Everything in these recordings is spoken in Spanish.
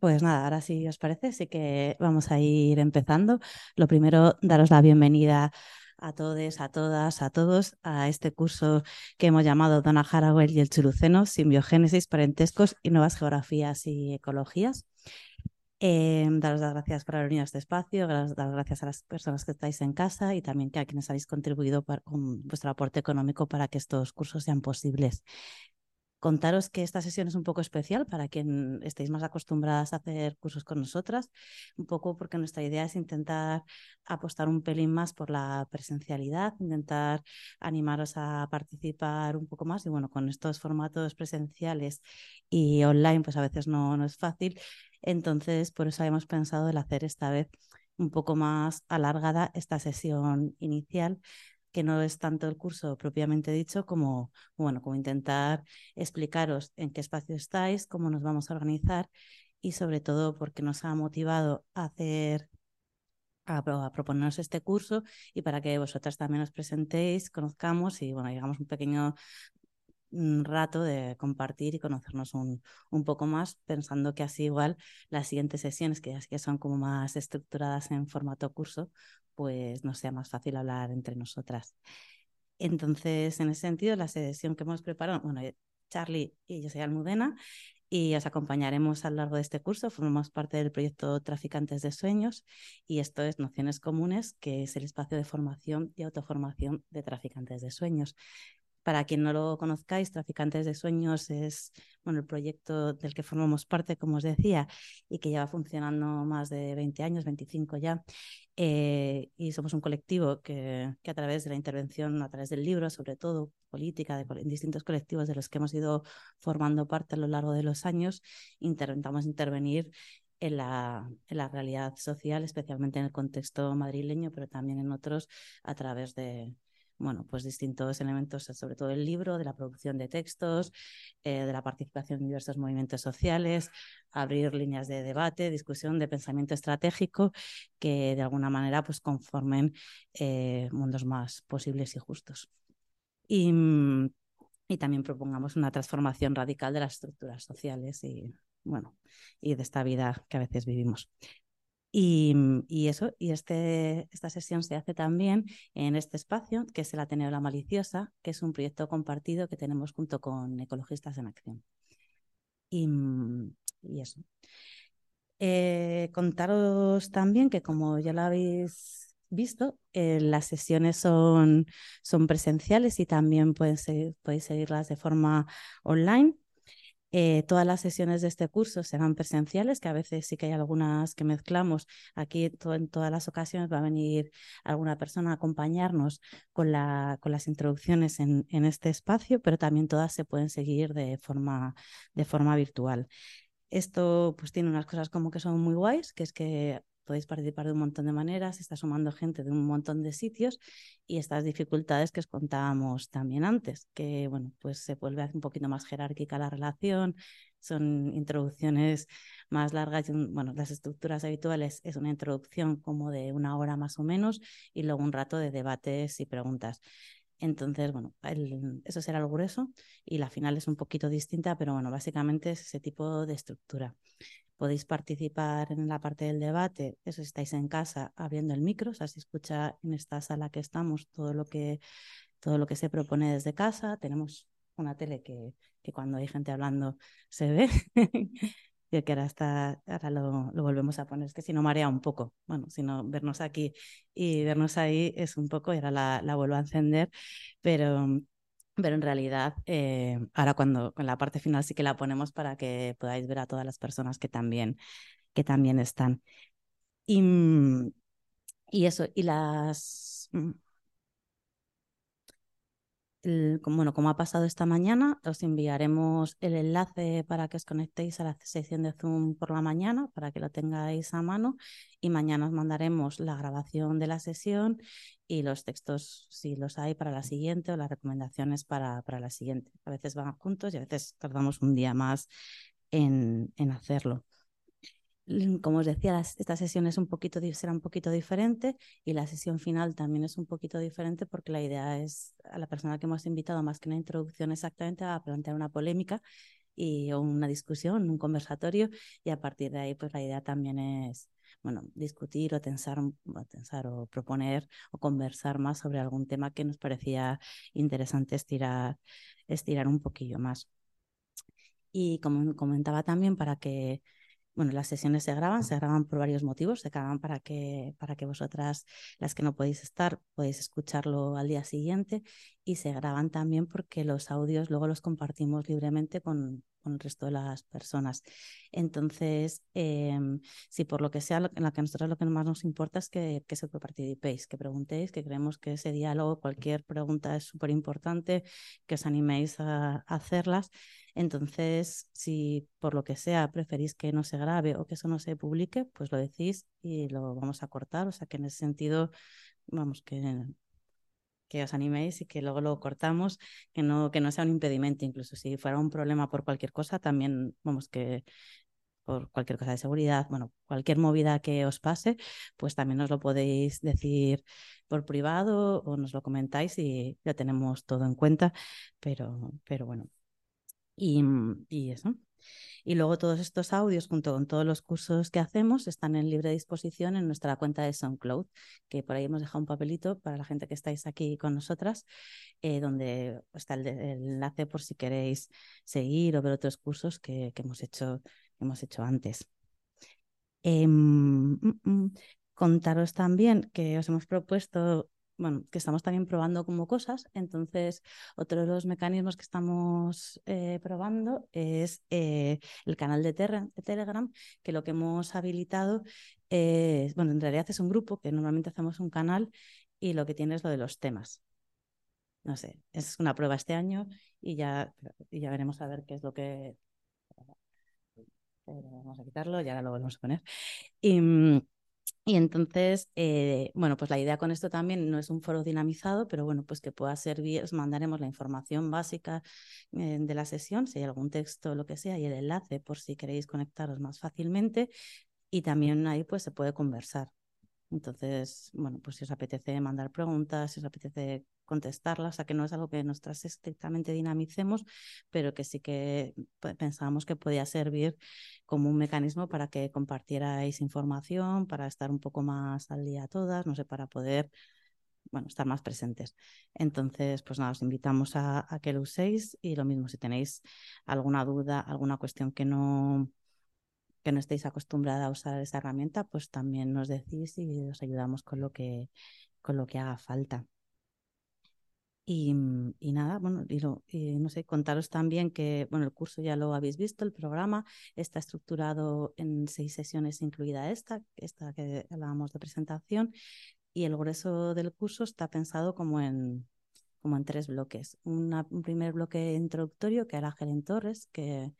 Pues nada, ahora sí os parece, sí que vamos a ir empezando. Lo primero, daros la bienvenida a todos, a todas, a todos a este curso que hemos llamado Donna Haraway y el Churuceno, Simbiogénesis, Parentescos y Nuevas Geografías y Ecologías. Eh, daros las gracias por haber venido a este espacio, dar las gracias a las personas que estáis en casa y también a quienes habéis contribuido con vuestro aporte económico para que estos cursos sean posibles. Contaros que esta sesión es un poco especial para quien estéis más acostumbradas a hacer cursos con nosotras, un poco porque nuestra idea es intentar apostar un pelín más por la presencialidad, intentar animaros a participar un poco más. Y bueno, con estos formatos presenciales y online pues a veces no, no es fácil, entonces por eso hemos pensado el hacer esta vez un poco más alargada esta sesión inicial que no es tanto el curso propiamente dicho como, bueno, como intentar explicaros en qué espacio estáis, cómo nos vamos a organizar y sobre todo porque nos ha motivado a hacer a, proponernos este curso y para que vosotras también os presentéis, conozcamos y bueno, llegamos un pequeño un rato de compartir y conocernos un, un, poco más, pensando que así igual las siguientes sesiones, que ya son como más estructuradas en formato curso, pues nos sea más fácil hablar entre nosotras. Entonces, en ese sentido, la sesión que hemos preparado, bueno, eh, Charlie y yo soy Almudena, y os acompañaremos a lo largo de este curso. Formamos parte del proyecto Traficantes de Sueños y esto es Nociones Comunes, que es el espacio de formación y autoformación de traficantes de sueños. Para quien no lo conozcáis, Traficantes de Sueños es el proyecto del que formamos parte, como os decía, y que lleva funcionando más de 20 años, 25 ya. Eh, y somos un colectivo que, a través de la intervención, a través del libro, sobre todo política, de, distintos colectivos de los que hemos ido formando parte a lo largo de los años, intentamos intervenir en la, en la, realidad social, especialmente en el contexto madrileño, pero también en otros a través de, bueno, pues distintos elementos, sobre todo el libro, de la producción de textos, eh, de la participación en diversos movimientos sociales, abrir líneas de debate, discusión de pensamiento estratégico que de alguna manera pues conformen eh, mundos más posibles y justos. Y, y también propongamos una transformación radical de las estructuras sociales y, bueno, y de esta vida que a veces vivimos. Mm, y, eso, y este, esta sesión se hace también en este espacio, que es el Ateneo La Maliciosa, que es un proyecto compartido que tenemos junto con Ecologistas en Acción. Y, mm, eso. Eh, contaros también que, como ya lo habéis visto, eh, las sesiones son, son presenciales y también pueden podéis seguirlas de forma online. Eh, todas las sesiones de este curso serán presenciales, que a veces sí que hay algunas que mezclamos. Aquí en todas las ocasiones va a venir alguna persona a acompañarnos con, la, con las introducciones en, en, este espacio, pero también todas se pueden seguir de forma, de forma virtual. Esto pues tiene unas cosas como que son muy guays, que es que podéis participar de un montón de maneras, está sumando gente de un montón de sitios y estas dificultades que os contábamos también antes, que bueno, pues se vuelve un poquito más jerárquica la relación, son introducciones más largas, bueno, las estructuras habituales es una introducción como de una hora más o menos y luego un rato de debates y preguntas. Entonces, bueno, eso será el grueso y la final es un poquito distinta, pero bueno, básicamente es ese tipo de estructura podéis participar en la parte del debate, eso estáis en casa abriendo el micro, o sea, se escucha en esta sala que estamos todo lo que, todo lo que se propone desde casa, tenemos una tele que, que cuando hay gente hablando se ve. y que ahora, está, ahora lo, lo, volvemos a poner, es que si no marea un poco, bueno, si no vernos aquí y vernos ahí es un poco, y ahora la, la vuelvo a encender, pero pero en realidad eh, ahora cuando con la parte final sí que la ponemos para que podáis ver a todas las personas que también, que también están. Y, mm, y eso, y las... Como, bueno, como ha pasado esta mañana, os enviaremos el enlace para que os conectéis a la sección de Zoom por la mañana, para que lo tengáis a mano, y mañana os mandaremos la grabación de la sesión y los textos, si los hay, para la siguiente o las recomendaciones para, para la siguiente. A veces van juntos y a veces tardamos un día más en, en hacerlo como os decía, esta sesión es un poquito, será un poquito diferente y la sesión final también es un poquito diferente porque la idea es a la persona que hemos invitado, más que una introducción exactamente, a plantear una polémica y una discusión, un conversatorio y a partir de ahí pues la idea también es bueno, discutir o tensar, o tensar o proponer o conversar más sobre algún tema que nos parecía interesante estirar, estirar un poquillo más. Y como comentaba también, para que bueno, las sesiones se graban, se graban por varios motivos, se graban para que, para que vosotras, las que no podéis estar, podéis escucharlo al día siguiente y se graban también porque los audios luego los compartimos libremente con, con el resto de las personas. Entonces, em, si por lo que sea, en la que a nosotros lo que más nos importa es que, que se participéis, que preguntéis, que creemos que ese diálogo, cualquier pregunta es súper importante, que os animéis a hacerlas. Entonces, si por lo que sea preferís que no se grabe o que eso no se publique, pues lo decís y lo vamos a cortar. O sea que en ese sentido, vamos, que, que os animéis y que luego lo cortamos, que no, que no sea un impedimento. Incluso si fuera un problema por cualquier cosa, también, vamos, que por cualquier cosa de seguridad, bueno, cualquier movida que os pase, pues también nos lo podéis decir por privado o nos lo comentáis y ya tenemos todo en cuenta, pero, pero bueno, y, mm, y eso. Y luego todos estos audios, junto con todos los cursos que hacemos, están en libre disposición en nuestra cuenta de SoundCloud, que por ahí hemos dejado un papelito para la gente que estáis aquí con nosotras, eh, donde está el, enlace por si queréis seguir o ver otros cursos que, hemos, hecho, hemos hecho antes. Eh, contaros también que os hemos propuesto bueno, que estamos también probando como cosas. Entonces, otro de los mecanismos que estamos eh, probando es eh, el canal de, Telegram, que lo que hemos habilitado es, bueno, en realidad es un grupo que normalmente hacemos un canal y lo que tiene es lo de los temas. No sé, es una prueba este año y ya, y ya veremos a ver qué es lo que... Vamos a quitarlo y ahora lo volvemos a poner. Y, mm, y entonces, eh, bueno, pues la idea con esto también no es un foro dinamizado, pero bueno, pues que pueda servir, os mandaremos la información básica eh, de la sesión, si hay algún texto lo que sea, y el enlace por si queréis conectaros más fácilmente. Y también ahí pues se puede conversar. Entonces, bueno, pues si os apetece mandar preguntas, si os apetece contestarlas, o sea que no es algo que nosotras estrictamente dinamicemos, pero que sí que pensábamos que podía servir como un mecanismo para que compartierais información, para estar un poco más al día todas, no sé, para poder bueno, estar más presentes. Entonces, pues nada, os invitamos a, a que lo uséis y lo mismo, si tenéis alguna duda, alguna cuestión que no que no estéis acostumbrada a usar esa herramienta, pues también nos decís y os ayudamos con lo que, con lo que haga falta. Y, y, nada, bueno, y, lo, no sé, contaros también que, bueno, el curso ya lo habéis visto, el programa está estructurado en seis sesiones, incluida esta, esta que hablábamos de presentación, y el grueso del curso está pensado como en, como en tres bloques. un primer bloque introductorio que hará Helen Torres, que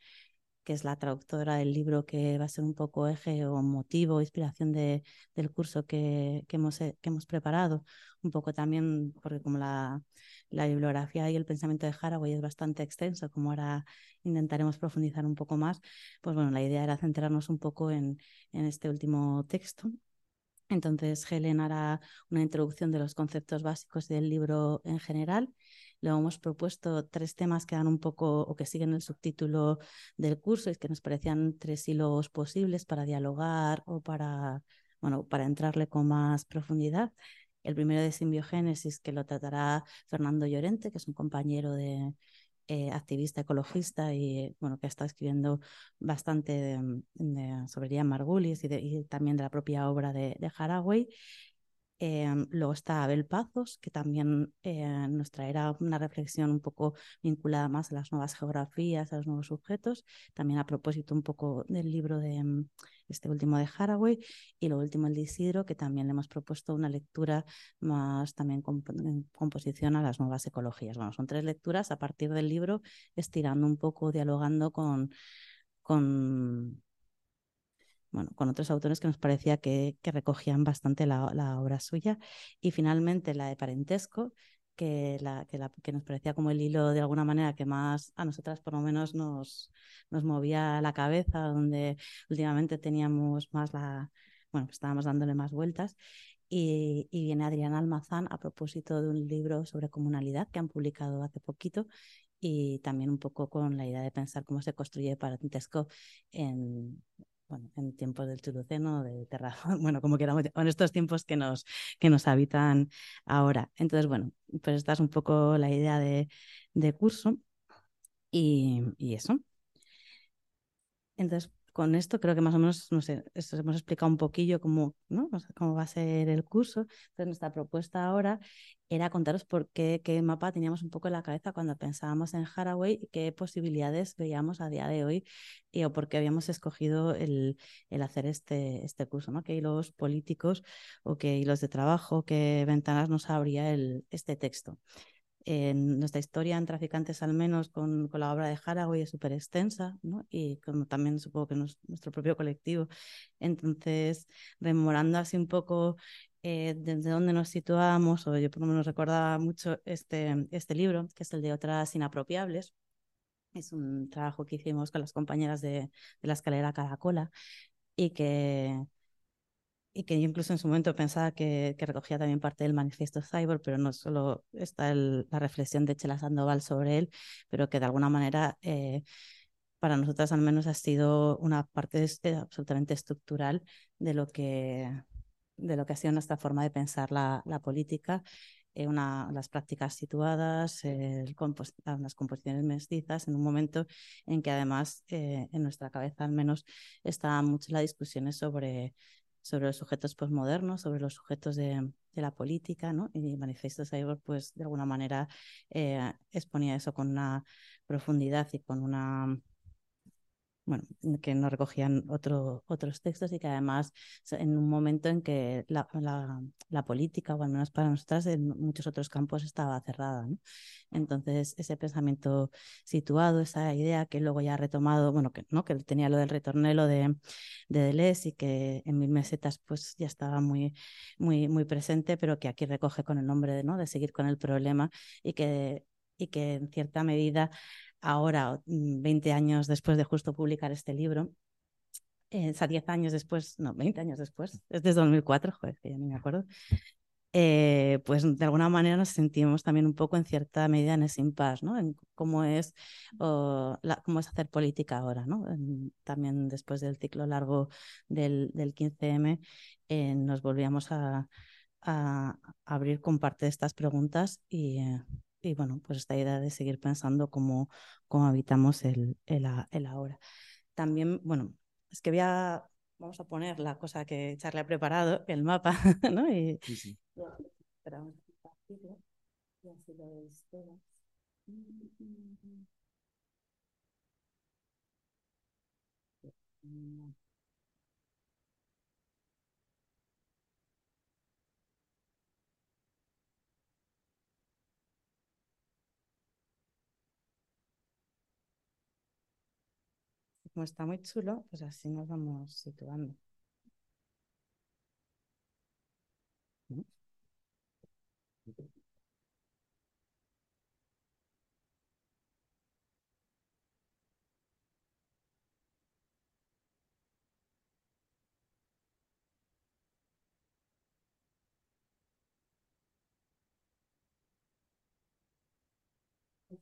que es la traductora del libro que va a ser un poco eje o motivo, inspiración de, del curso que, que, hemos, que hemos preparado. Un poco también, porque como la, la bibliografía y el pensamiento de Haraway es bastante extenso, como ahora intentaremos profundizar un poco más, pues bueno, la idea era centrarnos un poco en, en este último texto. Entonces, Helen hará una introducción de los conceptos básicos del libro en general le hemos propuesto tres temas que dan un poco o que siguen el subtítulo del curso y que nos parecían tres hilos posibles para dialogar o para, bueno, para entrarle con más profundidad. El primero de simbiogénesis, que lo tratará Fernando Llorente, que es un compañero de, eh, activista ecologista y bueno, que estado escribiendo bastante sobre Ian Margulis y, también de la propia obra de, de Haraway. Em, luego está Abel Pazos, que también eh, nos traerá una reflexión un poco vinculada más a las nuevas geografías, a los nuevos sujetos, también a propósito un poco del libro de em, este último de Haraway y lo último el de Isidro, que también le hemos propuesto una lectura más también en composición a las nuevas ecologías. Bueno, son tres lecturas a partir del libro, estirando un poco, dialogando con, con bueno, con otros autores que nos parecía que, recogían bastante la, obra suya. Y finalmente la de Parentesco, que, la, que, la, que, nos parecía como el hilo de alguna manera que más a nosotras por lo menos nos, nos movía la cabeza, donde últimamente teníamos más la, bueno, estábamos dándole más vueltas. Y, y, viene Adriana Almazán a propósito de un libro sobre comunalidad que han publicado hace poquito y también un poco con la idea de pensar cómo se construye parentesco en, bueno, en tiempos del Chuluceno, de Terra, bueno, como queramos, en estos tiempos que nos, que nos habitan ahora. Entonces, bueno, pues esta es un poco la idea de, de curso y, y eso. Entonces, con esto creo que más o menos, no sé, hemos explicado un poquillo cómo, ¿no? cómo va a ser el curso. Entonces, nuestra propuesta ahora era contaros por qué, qué mapa teníamos un poco en la cabeza cuando pensábamos en Haraway y qué posibilidades veíamos a día de hoy y, o por qué habíamos escogido el, el hacer este, este curso, ¿no? qué hilos políticos o qué hilos de trabajo, qué ventanas nos abría el, este texto en nuestra historia en Traficantes al menos con, con la obra de Haraway es súper extensa, ¿no? Y como también supongo que nuestro propio colectivo. Entonces, rememorando así un poco eh, desde dónde nos situamos, o yo por lo menos recordaba mucho este, este libro, que es el de Otras Inapropiables. Es un trabajo que hicimos con las compañeras de, de la escalera Caracola y que y que yo incluso en su momento pensaba que, que, recogía también parte del manifiesto Cyborg, pero no solo está la reflexión de Chela Sandoval sobre él, pero que de alguna manera eh, para nosotras al menos ha sido una parte eh, absolutamente estructural de lo que de lo que ha sido nuestra forma de pensar la, la política, eh, una, las prácticas situadas, el las composiciones mestizas, en un momento en que además en nuestra cabeza al menos estaban mucho las discusiones sobre sobre los sujetos posmodernos, sobre los sujetos de, de, la política, ¿no? Y Manifiesto Cyborg, pues de alguna manera eh, exponía eso con una profundidad y con una bueno, que no recogían otro, otros textos y que además en un momento en que la, la, política, o al menos para nosotras, en muchos otros campos estaba cerrada. ¿no? Entonces, ese pensamiento situado, esa idea que luego ya ha retomado, bueno, que, ¿no? que tenía lo del retornelo de, de Deleuze y que en mis mesetas pues ya estaba muy, muy, muy presente, pero que aquí recoge con el nombre de, ¿no? de seguir con el problema y que, y que en cierta medida ahora, 20 mm, años después de justo publicar este libro, eh, o sea, 10 años después, no, 20 años después, es desde 2004, joder, que ya ni me acuerdo, eh, pues de alguna manera nos sentimos también un poco en cierta medida en ese impasse, ¿no? En cómo es, la, cómo es hacer política ahora, ¿no? también después del ciclo largo del, del 15M, eh, nos volvíamos a, a, abrir con parte de estas preguntas y, y bueno, pues esta idea de seguir pensando cómo, cómo habitamos el, el, el, ahora. También, bueno, es que voy a, vamos a poner la cosa que Charlie ha preparado, el mapa, ¿no? Y, sí, sí. Esperamos y así lo veis. Como está muy chulo, pues así nos vamos situando.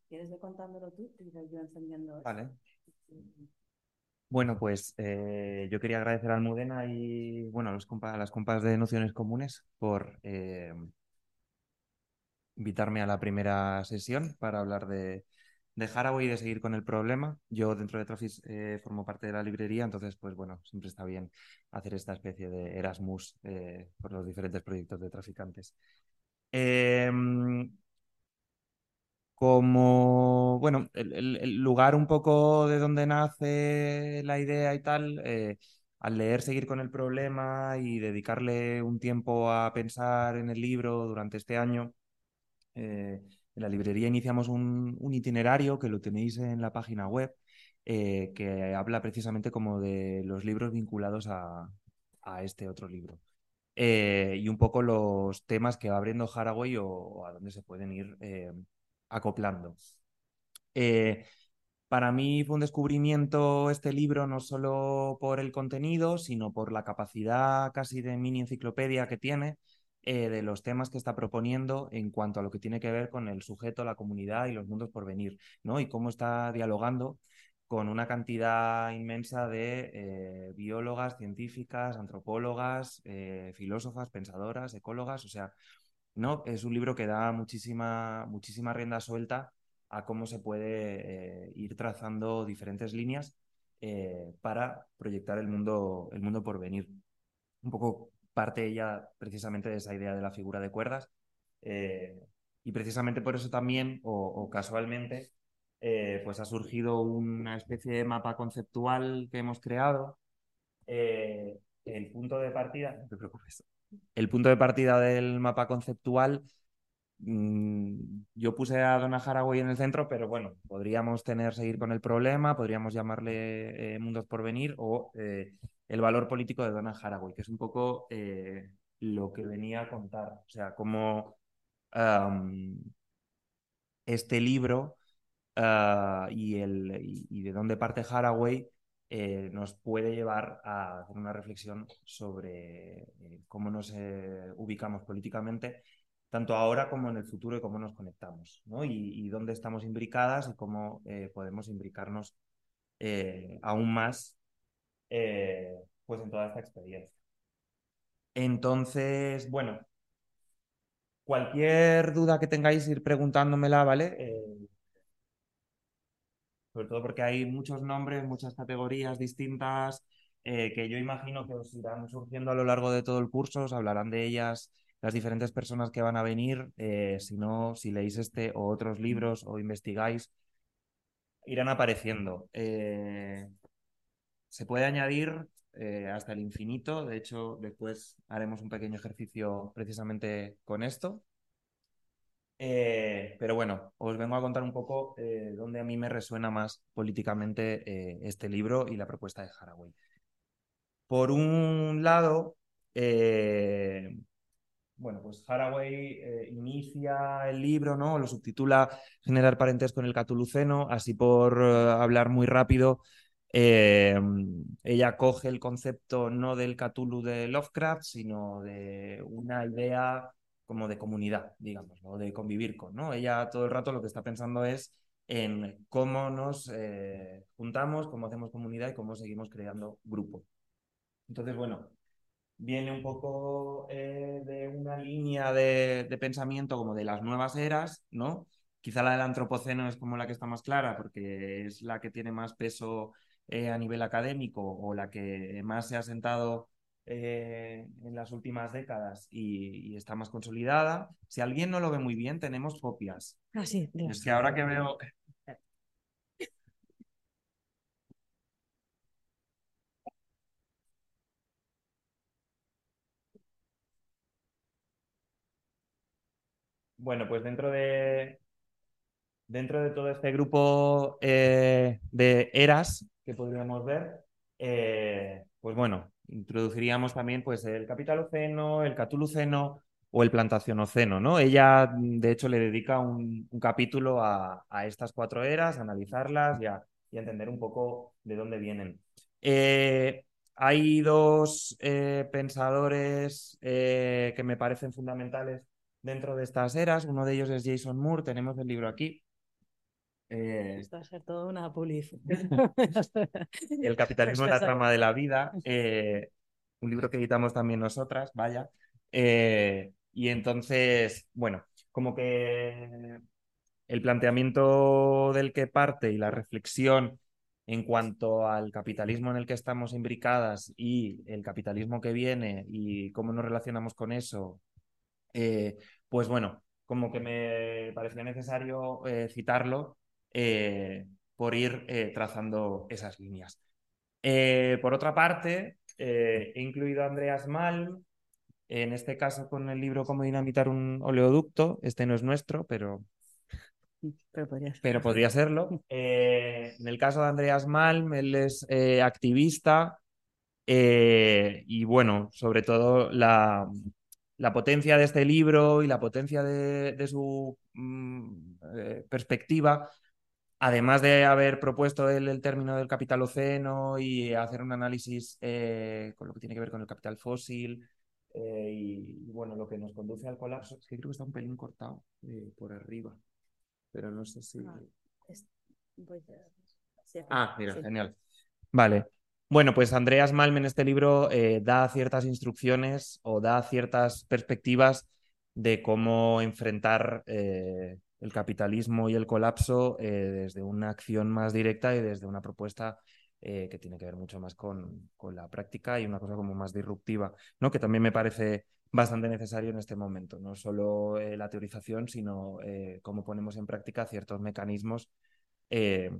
¿Quieres ir contándolo tú y yo encendiendo? Vale. Bueno, pues eh, yo quería agradecer a Almudena y bueno, a, las compas de Nociones Comunes por eh, invitarme a la primera sesión para hablar de, de Haraway de seguir con el problema. Yo dentro de Trafis eh, formo parte de la librería, entonces, pues bueno, siempre está bien hacer esta especie de Erasmus por los diferentes proyectos de traficantes. Como, bueno, el, lugar un poco de donde nace la idea y tal, eh, al leer Seguir con el problema y dedicarle un tiempo a pensar en el libro durante este año, en la librería iniciamos un, itinerario que lo tenéis en la página web, eh, que habla precisamente como de los libros vinculados a, este otro libro. Eh, y un poco los temas que va abriendo Haraway o, a dónde se pueden ir eh, acoplando. para mí fue un descubrimiento este libro no solo por el contenido, sino por la capacidad casi de mini enciclopedia que tiene eh, de los temas que está proponiendo en cuanto a lo que tiene que ver con el sujeto, la comunidad y los mundos por venir, ¿no? Y cómo está dialogando con una cantidad inmensa de eh, biólogas, científicas, antropólogas, eh, filósofas, pensadoras, ecólogas, o sea, ¿no? Es un libro que da muchísima, muchísima rienda suelta a cómo se puede ir trazando diferentes líneas para proyectar el mundo, el mundo por venir. Un poco parte ella precisamente de esa idea de la figura de cuerdas. Eh, y precisamente por eso también, o, casualmente, eh, pues ha surgido una especie de mapa conceptual que hemos creado. Eh, el punto de partida, no te preocupes, el punto de partida del mapa conceptual, mm, yo puse a Donna Haraway en el centro, pero bueno, podríamos tener, seguir con el problema, podríamos llamarle Mundos por Venir o el valor político de Donna Haraway, que es un poco eh, lo que venía a contar. O sea, cómo este libro ah, y, el, y, de dónde parte Haraway eh, nos puede llevar a hacer una reflexión sobre eh, cómo nos ubicamos políticamente, tanto ahora como en el futuro y cómo nos conectamos, ¿no? y, dónde estamos imbricadas y cómo podemos imbricarnos aún más eh, pues en toda esta experiencia. Entonces, bueno, cualquier duda que tengáis, ir preguntándomela, ¿vale? Eh, sobre todo porque hay muchos nombres, muchas categorías distintas eh, que yo imagino que os irán surgiendo a lo largo de todo el curso, os hablarán de ellas las diferentes personas que van a venir, si no, si leéis este o otros libros o investigáis, irán apareciendo se puede añadir eh, hasta el infinito. De hecho, después haremos un pequeño ejercicio precisamente con esto. Eh, pero bueno, os vengo a contar un poco eh, dónde a mí me resuena más políticamente este libro y la propuesta de Haraway. Por un lado, bueno, pues Haraway inicia el libro, ¿no? Lo subtitula Generar parentesco en el catuluceno, así por hablar muy rápido, eh, ella coge el concepto no del Cthulhu de Lovecraft, sino de una idea como de comunidad, digamos, o de convivir con, ¿no? Ella todo el rato lo que está pensando es en cómo nos eh, juntamos, cómo hacemos comunidad y cómo seguimos creando grupo. Entonces, bueno, viene un poco eh, de una línea de, pensamiento como de las nuevas eras, ¿no? Quizá la del antropoceno es como la que está más clara porque es la que tiene más peso eh, a nivel académico o la que más se ha sentado eh, en las últimas décadas y, está más consolidada. Si alguien no lo ve muy bien, tenemos copias. Ah, sí, es que ahora que veo... Bueno, pues dentro de, dentro de todo este grupo eh, de eras que podríamos ver, eh, pues bueno, introduciríamos también pues, el capitaloceno, el catuluceno o el plantacionoceno, ¿no? Ella, de hecho, le dedica un, capítulo a, estas cuatro eras, a analizarlas y a, entender un poco de dónde vienen. Eh, hay dos eh, pensadores que me parecen fundamentales dentro de estas eras. Uno de ellos es Jason Moore, tenemos el libro aquí. Eh, Esto va a ser toda una publicidad. el capitalismo es la trama de la vida, eh, un libro que editamos también nosotras, vaya. Eh, y entonces, bueno, como que el planteamiento del que parte y la reflexión en cuanto al capitalismo en el que estamos imbricadas y el capitalismo que viene y cómo nos relacionamos con eso, eh, pues bueno, como que me parecía necesario eh, citarlo eh, por ir trazando esas líneas. por otra parte, he incluido a Andreas Malm, en este caso con el libro Cómo dinamitar un oleoducto. Este no es nuestro, pero pero podría, serlo. Eh, en el caso de Andreas Malm, él es eh, activista eh, y bueno, sobre todo la, potencia de este libro y la potencia de, su mm, perspectiva, además de haber propuesto el término del capitaloceno y hacer un análisis con lo que tiene que ver con el capital fósil. y, bueno, lo que nos conduce al colapso, es que creo que está un pelín cortado por arriba pero no sé si... Ah, ah mira, genial. Vale. Bueno, pues Andreas Malm en este libro eh, da ciertas instrucciones o da ciertas perspectivas de cómo enfrentar eh, el capitalismo y el colapso eh, desde una acción más directa y desde una propuesta que tiene que ver mucho más con, con, la práctica y una cosa como más disruptiva, ¿no? que también me parece bastante necesario en este momento, no solo eh, la teorización, sino eh, cómo ponemos en práctica ciertos mecanismos eh,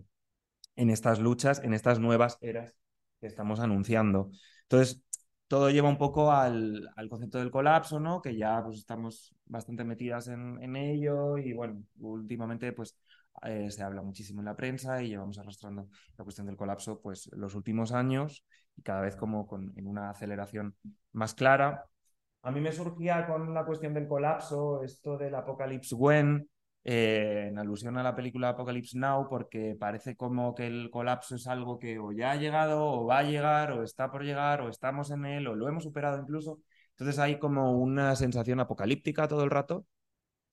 en estas luchas, en estas nuevas eras que estamos anunciando. Entonces, todo lleva un poco al, concepto del colapso, ¿no? Que ya pues, estamos bastante metidas en, ello y bueno, últimamente pues se habla muchísimo en la prensa y llevamos arrastrando la cuestión del colapso pues los últimos años y cada vez como con, en una aceleración más clara a mí me surgía con la cuestión del colapso, esto del Apocalypse When, eh, en alusión a la película Apocalypse Now, porque parece como que el colapso es algo que o ya ha llegado, o va a llegar, o está por llegar, o estamos en él, o lo hemos superado incluso. Entonces hay como una sensación apocalíptica todo el rato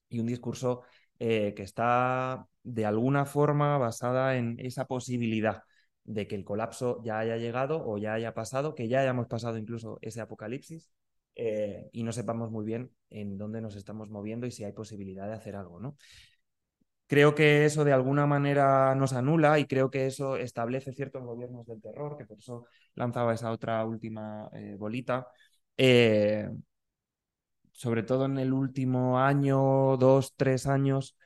y un discurso eh, que está de alguna forma basada en esa posibilidad de que el colapso ya haya llegado o ya haya pasado, que ya hayamos pasado incluso ese apocalipsis eh, y no sepamos muy bien en dónde nos estamos moviendo y si hay posibilidad de hacer algo, ¿no? Creo que eso de alguna manera nos anula y creo que eso establece ciertos gobiernos del terror, que por eso lanzaba esa otra última eh, bolita. Eh, sobre todo en el último año, dos, tres años,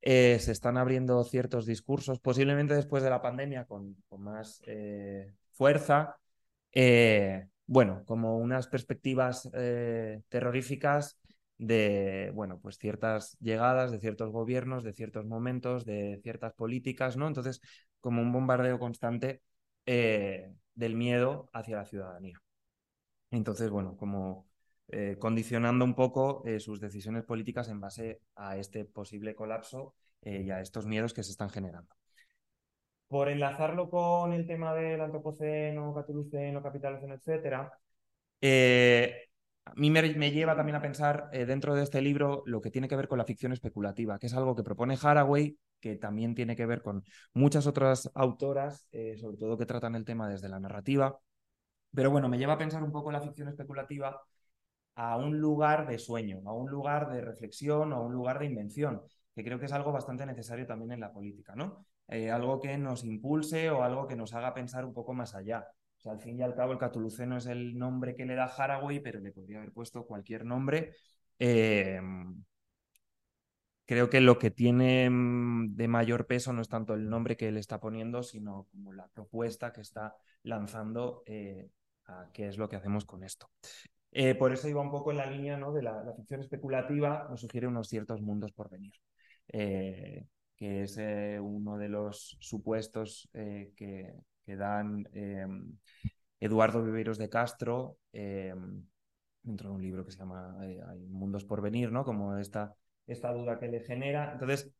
se están abriendo ciertos discursos, posiblemente después de la pandemia con, con más fuerza, bueno, como unas perspectivas eh, terroríficas de, bueno, pues ciertas llegadas de ciertos gobiernos, de ciertos momentos, de ciertas políticas, ¿no? Entonces, como un bombardeo constante eh, del miedo hacia la ciudadanía. Entonces, bueno, como eh, condicionando un poco sus decisiones políticas en base a este posible colapso y a estos miedos que se están generando por enlazarlo con el tema del antropoceno, catuluceno, capitaloceno, etcétera, eh, a mí me, lleva también a pensar eh, dentro de este libro lo que tiene que ver con la ficción especulativa, que es algo que propone Haraway, que también tiene que ver con muchas otras autoras, eh, sobre todo que tratan el tema desde la narrativa. Pero bueno, me lleva a pensar un poco la ficción especulativa a un lugar de sueño, a un lugar de reflexión, a un lugar de invención, que creo que es algo bastante necesario también en la política, ¿no? Eh, algo que nos impulse o algo que nos haga pensar un poco más allá. O sea, al fin y al cabo, el catuluceno es el nombre que le da Haraway, pero le podría haber puesto cualquier nombre. Eh, creo que lo que tiene mm, de mayor peso no es tanto el nombre que él está poniendo, sino como la propuesta que está lanzando eh, a qué es lo que hacemos con esto. por eso iba un poco en la línea ¿no? de la, la, ficción especulativa, nos sugiere unos ciertos mundos por venir que es eh, uno de los supuestos eh, que, dan em, Eduardo Viveiros de Castro dentro de un libro que se llama eh, Hay Mundos por Venir, ¿no? Como esta, esta duda que le genera. Entonces,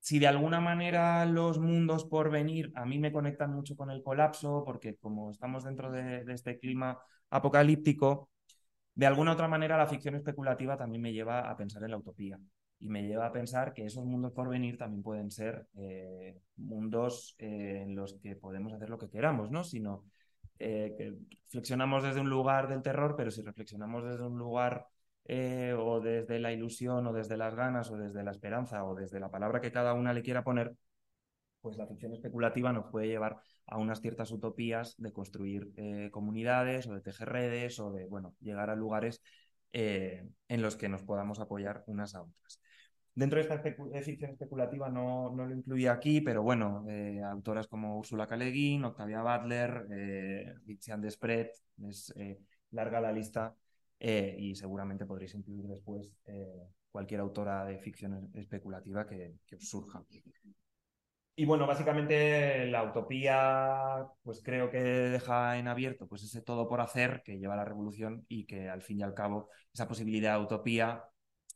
si de alguna manera los mundos por venir a mí me conectan mucho con el colapso, porque como estamos dentro de, de este clima apocalíptico, de alguna otra manera la ficción especulativa también me lleva a pensar en la utopía y me lleva a pensar que esos mundos por venir también pueden ser eh, mundos eh, en los que podemos hacer lo que queramos, ¿no? Sino eh, que reflexionamos desde un lugar del terror, pero si reflexionamos desde un lugar eh, o desde la ilusión o desde las ganas o desde la esperanza o desde la palabra que cada una le quiera poner, pues la ficción especulativa nos puede llevar a unas ciertas utopías de construir comunidades o de tejer redes o de, bueno, llegar a lugares en los que nos podamos apoyar unas a otras. Dentro de esta ficción especulativa no, no, lo incluí aquí, pero bueno, autoras como Ursula Guin, Octavia Butler, eh, Despret, es larga la lista eh, y seguramente podréis incluir después eh, cualquier autora de ficción especulativa que, os surja. Y bueno, básicamente la utopía, pues creo que deja en abierto pues ese todo por hacer que lleva la revolución y que al fin y al cabo esa posibilidad de utopía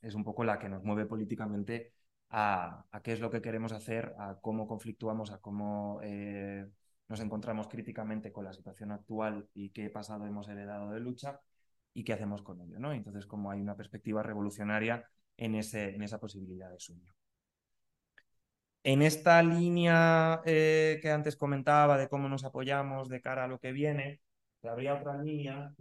es un poco la que nos mueve políticamente a, qué es lo que queremos hacer, a cómo conflictuamos, a cómo eh, nos encontramos críticamente con la situación actual y qué pasado hemos heredado de lucha y qué hacemos con ello, ¿no? Entonces, como hay una perspectiva revolucionaria en, ese, en esa posibilidad de sueño. En esta línea eh, que antes comentaba de cómo nos apoyamos de cara a lo que viene, habría otra línea,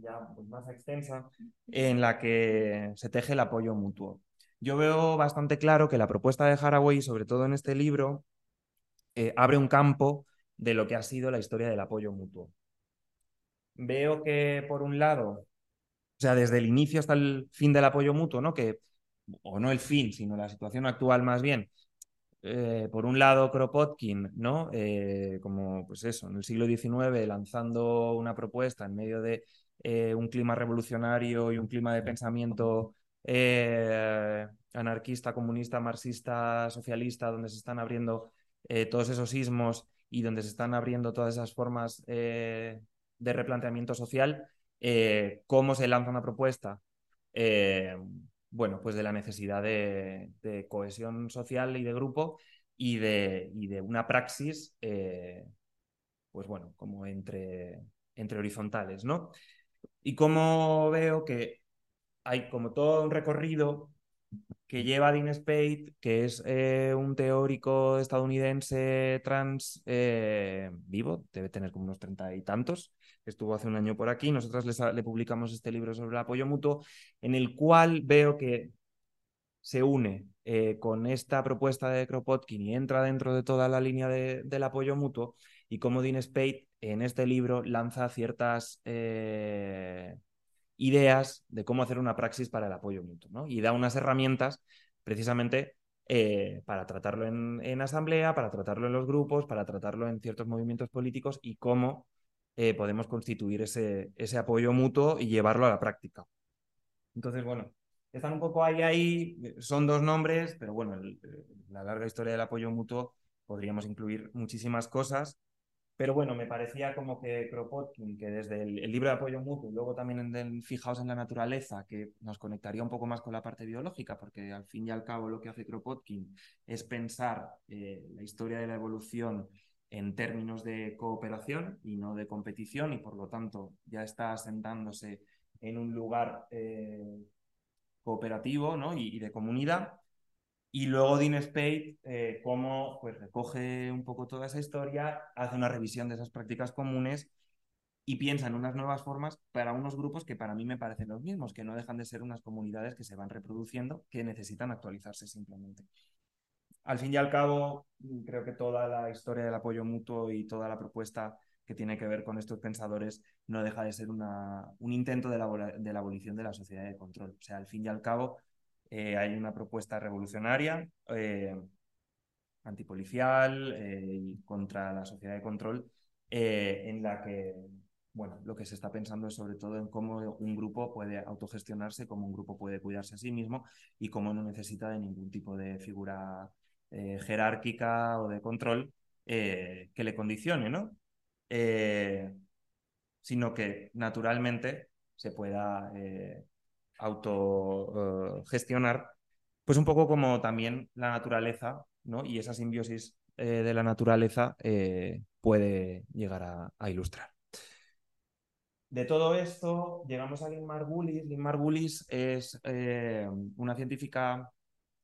ya pues, más extensa, en la que se teje el apoyo mutuo. Yo veo bastante claro que la propuesta de Haraway, sobre todo en este libro, eh, abre un campo de lo que ha sido la historia del apoyo mutuo. Veo que, por un lado, o sea, desde el inicio hasta el fin del apoyo mutuo, ¿no? Que, o no el fin, sino la situación actual más bien. Eh, por un lado, Kropotkin, ¿no? Eh, como, pues eso, en el siglo XIX, lanzando una propuesta en medio de eh, un clima revolucionario y un clima de pensamiento anarquista, comunista, marxista, socialista, donde se están abriendo todos esos ismos y donde se están abriendo todas esas formas de replanteamiento social, ¿Cómo se lanza una propuesta? Eh, bueno, pues de la necesidad de, cohesión social y de grupo y de, de una praxis, eh, pues bueno, como entre, entre horizontales, ¿no? Y cómo veo que hay como todo un recorrido que lleva Dean Spade, que es un teórico estadounidense trans vivo, debe tener como unos treinta y tantos, estuvo hace un año por aquí. Nosotros le publicamos este libro sobre el apoyo mutuo, en el cual veo que se une eh, con esta propuesta de Kropotkin y entra dentro de toda la línea del apoyo mutuo y como Dean Spade en este libro lanza ciertas eh, ideas de cómo hacer una praxis para el apoyo mutuo ¿no? y da unas herramientas precisamente eh, para tratarlo en, en, asamblea, para tratarlo en los grupos, para tratarlo en ciertos movimientos políticos y cómo eh, podemos constituir ese, ese apoyo mutuo y llevarlo a la práctica. Entonces, bueno, están un poco ahí, ahí, son dos nombres, pero bueno, la larga historia del apoyo mutuo podríamos incluir muchísimas cosas. Pero bueno, me parecía como que Kropotkin, que desde el, libro de apoyo mutuo y luego también en, Fijaos en la naturaleza, que nos conectaría un poco más con la parte biológica, porque al fin y al cabo lo que hace Kropotkin es pensar eh, la historia de la evolución en términos de cooperación y no de competición y por lo tanto ya está asentándose en un lugar eh, cooperativo ¿no? y, de comunidad. Y luego Dean Spade, eh, pues, recoge un poco toda esa historia, hace una revisión de esas prácticas comunes y piensa en unas nuevas formas para unos grupos que para mí me parecen los mismos, que no dejan de ser unas comunidades que se van reproduciendo, que necesitan actualizarse simplemente al fin y al cabo, creo que toda la historia del apoyo mutuo y toda la propuesta que tiene que ver con estos pensadores no deja de ser una, un intento de la, abolición de la sociedad de control. O sea, al fin y al cabo, eh, hay una propuesta revolucionaria, eh, antipolicial eh, y contra la sociedad de control, en la que bueno, lo que se está pensando es sobre todo en cómo un grupo puede autogestionarse, cómo un grupo puede cuidarse a sí mismo y cómo no necesita de ningún tipo de figura eh, jerárquica o de control eh, que le condicione, ¿no? Eh, sino que naturalmente se pueda autogestionar, pues un poco como también la naturaleza, ¿no? Y esa simbiosis de la naturaleza puede llegar a, ilustrar. De todo esto, llegamos a Lynn Margulis. Lynn Margulis es una científica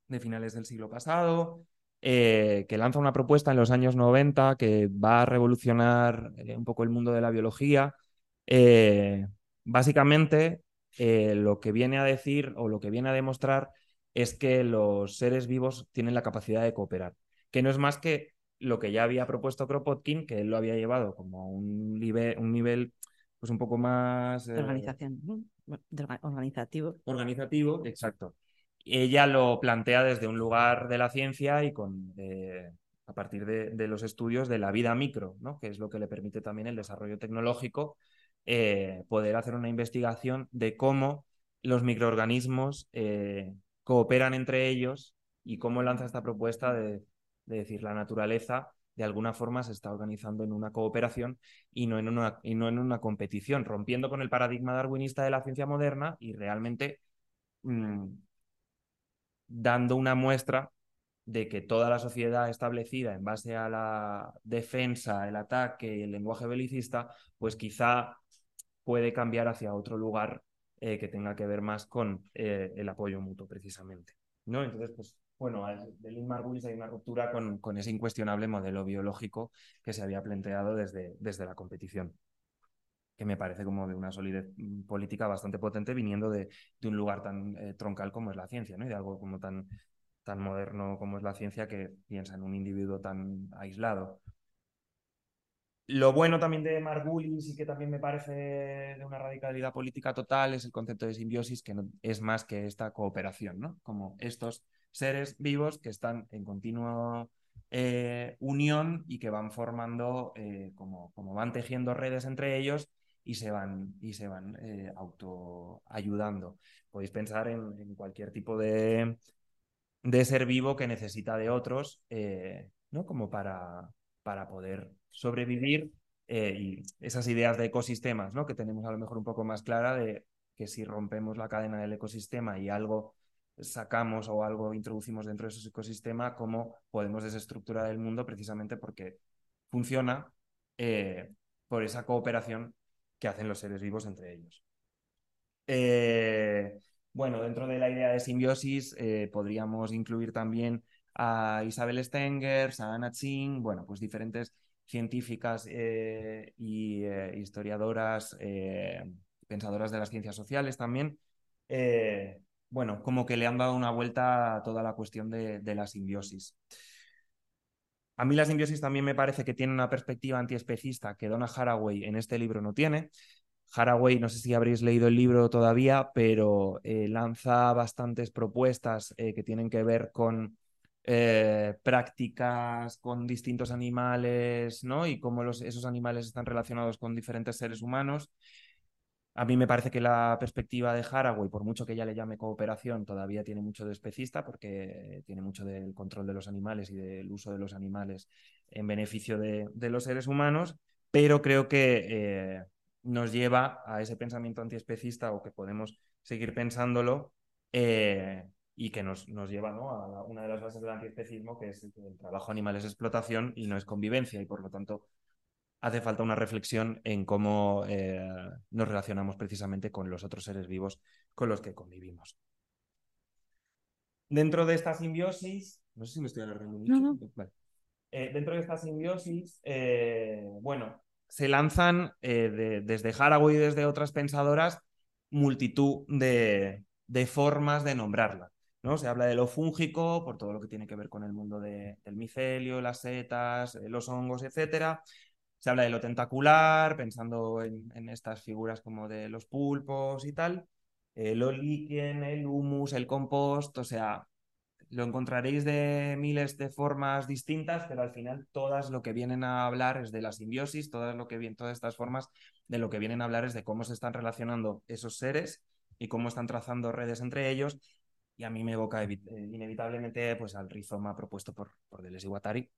de finales del siglo pasado, eh, que lanza una propuesta en los años 90 que va a revolucionar eh, un poco el mundo de la biología. Eh, básicamente lo que viene a decir o lo que viene a demostrar es que los seres vivos tienen la capacidad de cooperar, que no es más que lo que ya había propuesto Kropotkin, que él lo había llevado como un nivel, un nivel pues un poco más... Organización, organizativo. Organizativo, exacto. Ella lo plantea desde un lugar de la ciencia y con, eh, a partir de, los estudios de la vida micro, ¿no? que es lo que le permite también el desarrollo tecnológico, eh, poder hacer una investigación de cómo los microorganismos cooperan entre ellos y cómo lanza esta propuesta de, decir la naturaleza de alguna forma se está organizando en una cooperación y no en una, y no en una competición, rompiendo con el paradigma darwinista de la ciencia moderna y realmente mm, dando una muestra de que toda la sociedad establecida en base a la defensa, el ataque y el lenguaje belicista, pues quizá puede cambiar hacia otro lugar eh, que tenga que ver más con eh, el apoyo mutuo, precisamente. ¿no? Entonces, pues, bueno, del Lynn Margulis hay una ruptura con, con, ese incuestionable modelo biológico que se había planteado desde, desde la competición que me parece como de una solidez mm, política bastante potente viniendo de, de un lugar tan eh, troncal como es la ciencia, ¿no? Y de algo como tan, tan moderno como es la ciencia que piensa en un individuo tan aislado. Lo bueno también de Margulis y que también me parece de una radicalidad política total es el concepto de simbiosis, que no, es más que esta cooperación, ¿no? Como estos seres vivos que están en continua eh, unión y que van formando, eh, como, como, van tejiendo redes entre ellos y se van, y se van eh, autoayudando. Podéis pensar en, cualquier tipo de, de, ser vivo que necesita de otros, ¿no? Como para, para poder sobrevivir eh, y esas ideas de ecosistemas, ¿no? Que tenemos a lo mejor un poco más clara de que si rompemos la cadena del ecosistema y algo sacamos o algo introducimos dentro de ese ecosistema, cómo podemos desestructurar el mundo precisamente porque funciona eh, por esa cooperación que hacen los seres vivos entre ellos. Eh, bueno, dentro de la idea de simbiosis podríamos incluir también a Isabel Stengers, a Anna Tsing, bueno, pues diferentes científicas eh, y eh, historiadoras, eh, pensadoras de las ciencias sociales también, bueno, como que le han dado una vuelta a toda la cuestión de, la simbiosis. A mí la simbiosis también me parece que tiene una perspectiva antiespecista que Donna Haraway en este libro no tiene. Haraway, no sé si habréis leído el libro todavía, pero lanza bastantes propuestas que tienen que ver con eh, prácticas con distintos animales, ¿no? Y cómo esos animales están relacionados con diferentes seres humanos. A mí me parece que la perspectiva de Haraway, por mucho que ella le llame cooperación, todavía tiene mucho de especista porque tiene mucho del control de los animales y del uso de los animales en beneficio de, los seres humanos, pero creo que eh, nos lleva a ese pensamiento antiespecista o que podemos seguir pensándolo eh, y que nos, nos lleva a una de las bases del antiespecismo, que es el trabajo animal es explotación y no es convivencia, y por lo tanto hace falta una reflexión en cómo eh, nos relacionamos precisamente con los otros seres vivos con los que convivimos. Dentro de esta simbiosis, no sé si me estoy alargando mucho. Eh, dentro de esta simbiosis, eh, bueno, se lanzan desde Haraway y desde otras pensadoras multitud de, de formas de nombrarla. ¿no? Se habla de lo fúngico por todo lo que tiene que ver con el mundo del micelio, las setas, los hongos, etc. Se habla de lo tentacular, pensando en, estas figuras como de los pulpos y tal. El líquen, el humus, el compost, o sea, lo encontraréis de miles de formas distintas, pero al final todas lo que vienen a hablar es de la simbiosis, todas, lo que, todas estas formas de lo que vienen a hablar es de cómo se están relacionando esos seres y cómo están trazando redes entre ellos y a mí me evoca eh, inevitablemente pues, al rizoma propuesto por, por Deleuze y Guattari,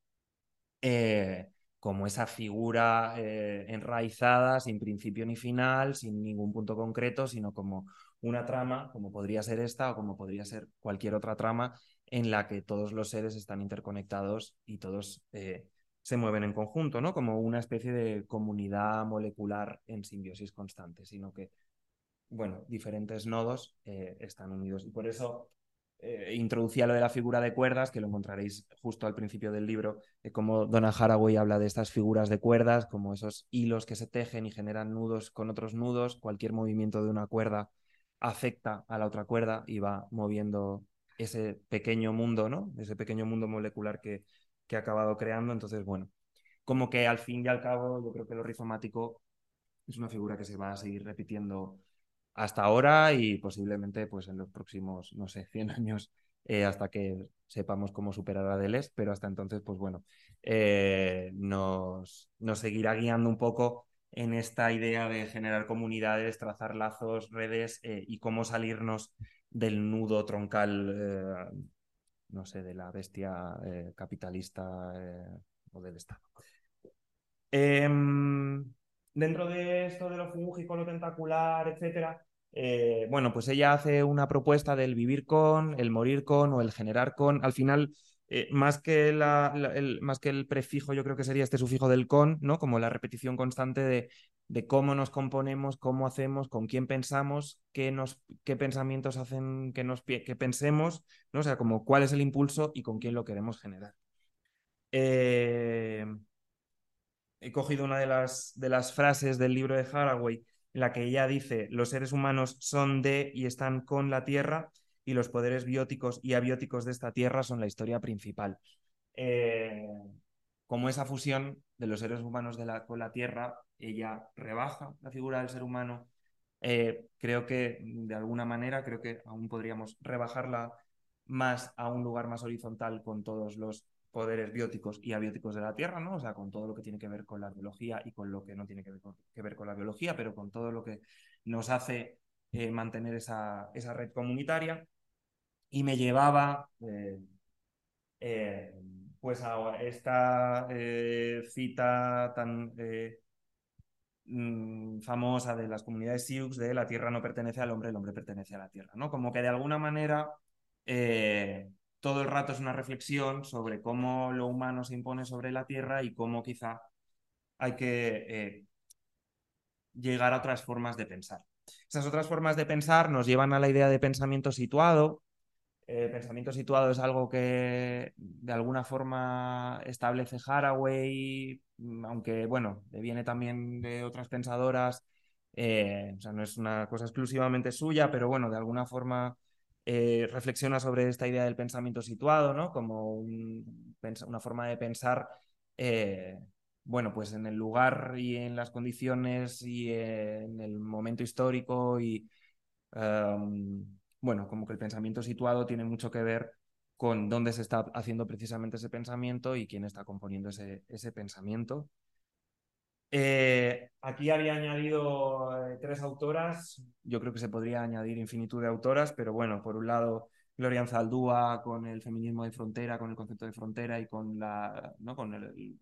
eh, como esa figura eh, enraizada, sin principio ni final, sin ningún punto concreto, sino como una trama, como podría ser esta o como podría ser cualquier otra trama en la que todos los seres están interconectados y todos se mueven en conjunto, ¿no? Como una especie de comunidad molecular en simbiosis constante, sino que bueno, diferentes nodos eh, están unidos. Y por eso eh, introducía lo de la figura de cuerdas, que lo encontraréis justo al principio del libro, de cómo Donna Haraway habla de estas figuras de cuerdas, como esos hilos que se tejen y generan nudos con otros nudos. Cualquier movimiento de una cuerda afecta a la otra cuerda y va moviendo ese pequeño mundo, ¿no? Ese pequeño mundo molecular que, que ha acabado creando. Entonces, bueno, como que al fin y al cabo yo creo que lo rizomático es una figura que se va a seguir repitiendo hasta ahora y posiblemente pues en los próximos, no sé, 100 años eh, hasta que sepamos cómo superar a Deleuze, pero hasta entonces, pues bueno, eh, nos, nos seguirá guiando un poco en esta idea de generar comunidades, trazar lazos, redes eh, y cómo salirnos del nudo troncal, no sé, de la bestia capitalista o del Estado. Dentro de esto de lo fúngico, lo tentacular, etcétera, eh, bueno, pues ella hace una propuesta del vivir con, el morir con o el generar con. Al final, eh, más, que el, prefijo, yo creo que sería este sufijo del con, ¿no? Como la repetición constante de, cómo nos componemos, cómo hacemos, con quién pensamos, qué pensamientos hacen que, nos, que pensemos, ¿no? O sea, como cuál es el impulso y con quién lo queremos generar. Eh, he cogido una de las, de las frases del libro de Haraway en la que ella dice, los seres humanos son de y están con la Tierra y los poderes bióticos y abióticos de esta Tierra son la historia principal. Eh, como esa fusión de los seres humanos con la Tierra, ella rebaja la figura del ser humano. Eh, creo que de alguna manera, creo que aún podríamos rebajarla más a un lugar más horizontal con todos los poderes bióticos y abióticos de la Tierra, ¿no? O sea, con todo lo que tiene que ver con la biología y con lo que no tiene que ver con, la biología, pero con todo lo que nos hace eh, mantener esa, esa, red comunitaria. Y me llevaba eh, eh, pues a esta cita tan mm, famosa de las comunidades Sioux de la Tierra no pertenece al hombre, el hombre pertenece a la Tierra, ¿no? Como que de alguna manera todo el rato es una reflexión sobre cómo lo humano se impone sobre la Tierra y cómo quizá hay que eh, llegar a otras formas de pensar. Esas otras formas de pensar nos llevan a la idea de pensamiento situado. Eh, pensamiento situado es algo que de alguna forma establece Haraway, aunque bueno, viene también de otras pensadoras, eh, o sea, no es una cosa exclusivamente suya, pero bueno, de alguna forma eh, reflexiona sobre esta idea del pensamiento situado, ¿no? Como una forma de pensar, eh, bueno, pues en el lugar y en las condiciones y en el momento histórico y, bueno, como que el pensamiento situado tiene mucho que ver con dónde se está haciendo precisamente ese pensamiento y quién está componiendo ese, ese pensamiento. Eh, aquí había añadido eh, tres autoras, yo creo que se podría añadir infinitud de autoras, pero bueno, por un lado Gloria Zaldúa con el feminismo de frontera, con el concepto de frontera y con, la, ¿no? con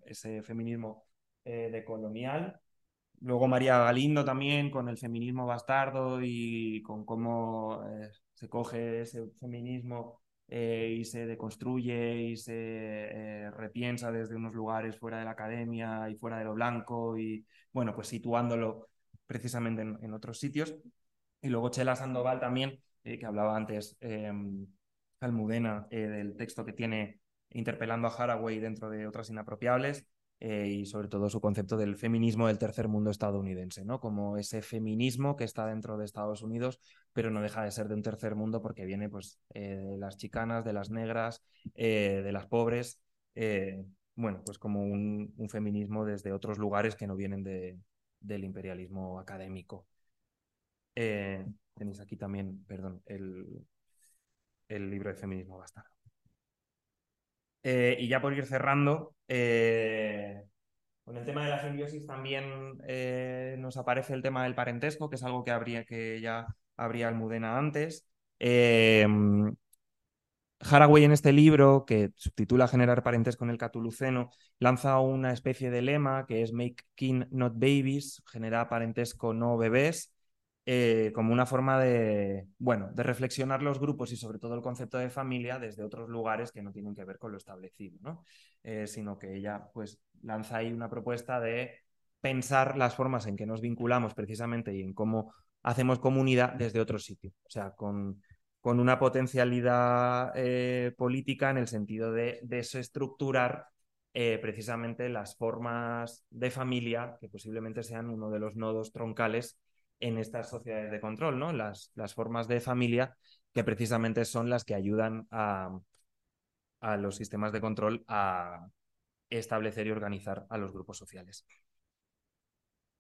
ese feminismo eh, de colonial. Luego María Galindo también con el feminismo bastardo y con cómo se coge ese feminismo eh, y se deconstruye y se eh, repiensa desde unos lugares fuera de la academia y fuera de lo blanco y, bueno, pues situándolo precisamente en, otros sitios. Y luego Chela Sandoval también, eh, que hablaba antes em, Almudena del texto que tiene interpelando a Haraway dentro de otras inapropiables, eh, y sobre todo su concepto del feminismo del tercer mundo estadounidense, ¿no? Como ese feminismo que está dentro de Estados Unidos, pero no deja de ser de un tercer mundo porque viene pues eh, de las chicanas, de las negras, eh, de las pobres, bueno, pues como un, feminismo desde otros lugares que no vienen de, del imperialismo académico. tenéis aquí también, perdón, el, el libro de feminismo bastardo. Y ya por ir cerrando, eh, con el tema de la simbiosis también eh, nos aparece el tema del parentesco, que es algo que, habría, que ya habría Almudena antes. Eh, Haraway en este libro, que subtitula Generar parentesco en el catuluceno, lanza una especie de lema que es Make kin not babies, genera parentesco no bebés, eh, como una forma de, bueno, de reflexionar los grupos y sobre todo el concepto de familia desde otros lugares que no tienen que ver con lo establecido, ¿no? Eh, sino que ella pues lanza ahí una propuesta de pensar las formas en que nos vinculamos precisamente y en cómo hacemos comunidad desde otro sitio, o sea, con, con una potencialidad eh, política en el sentido de desestructurar precisamente las formas de familia que posiblemente sean uno de los nodos troncales en estas sociedades de control, ¿no? Las, formas de familia que precisamente son las que ayudan a, a los sistemas de control a establecer y organizar a los grupos sociales.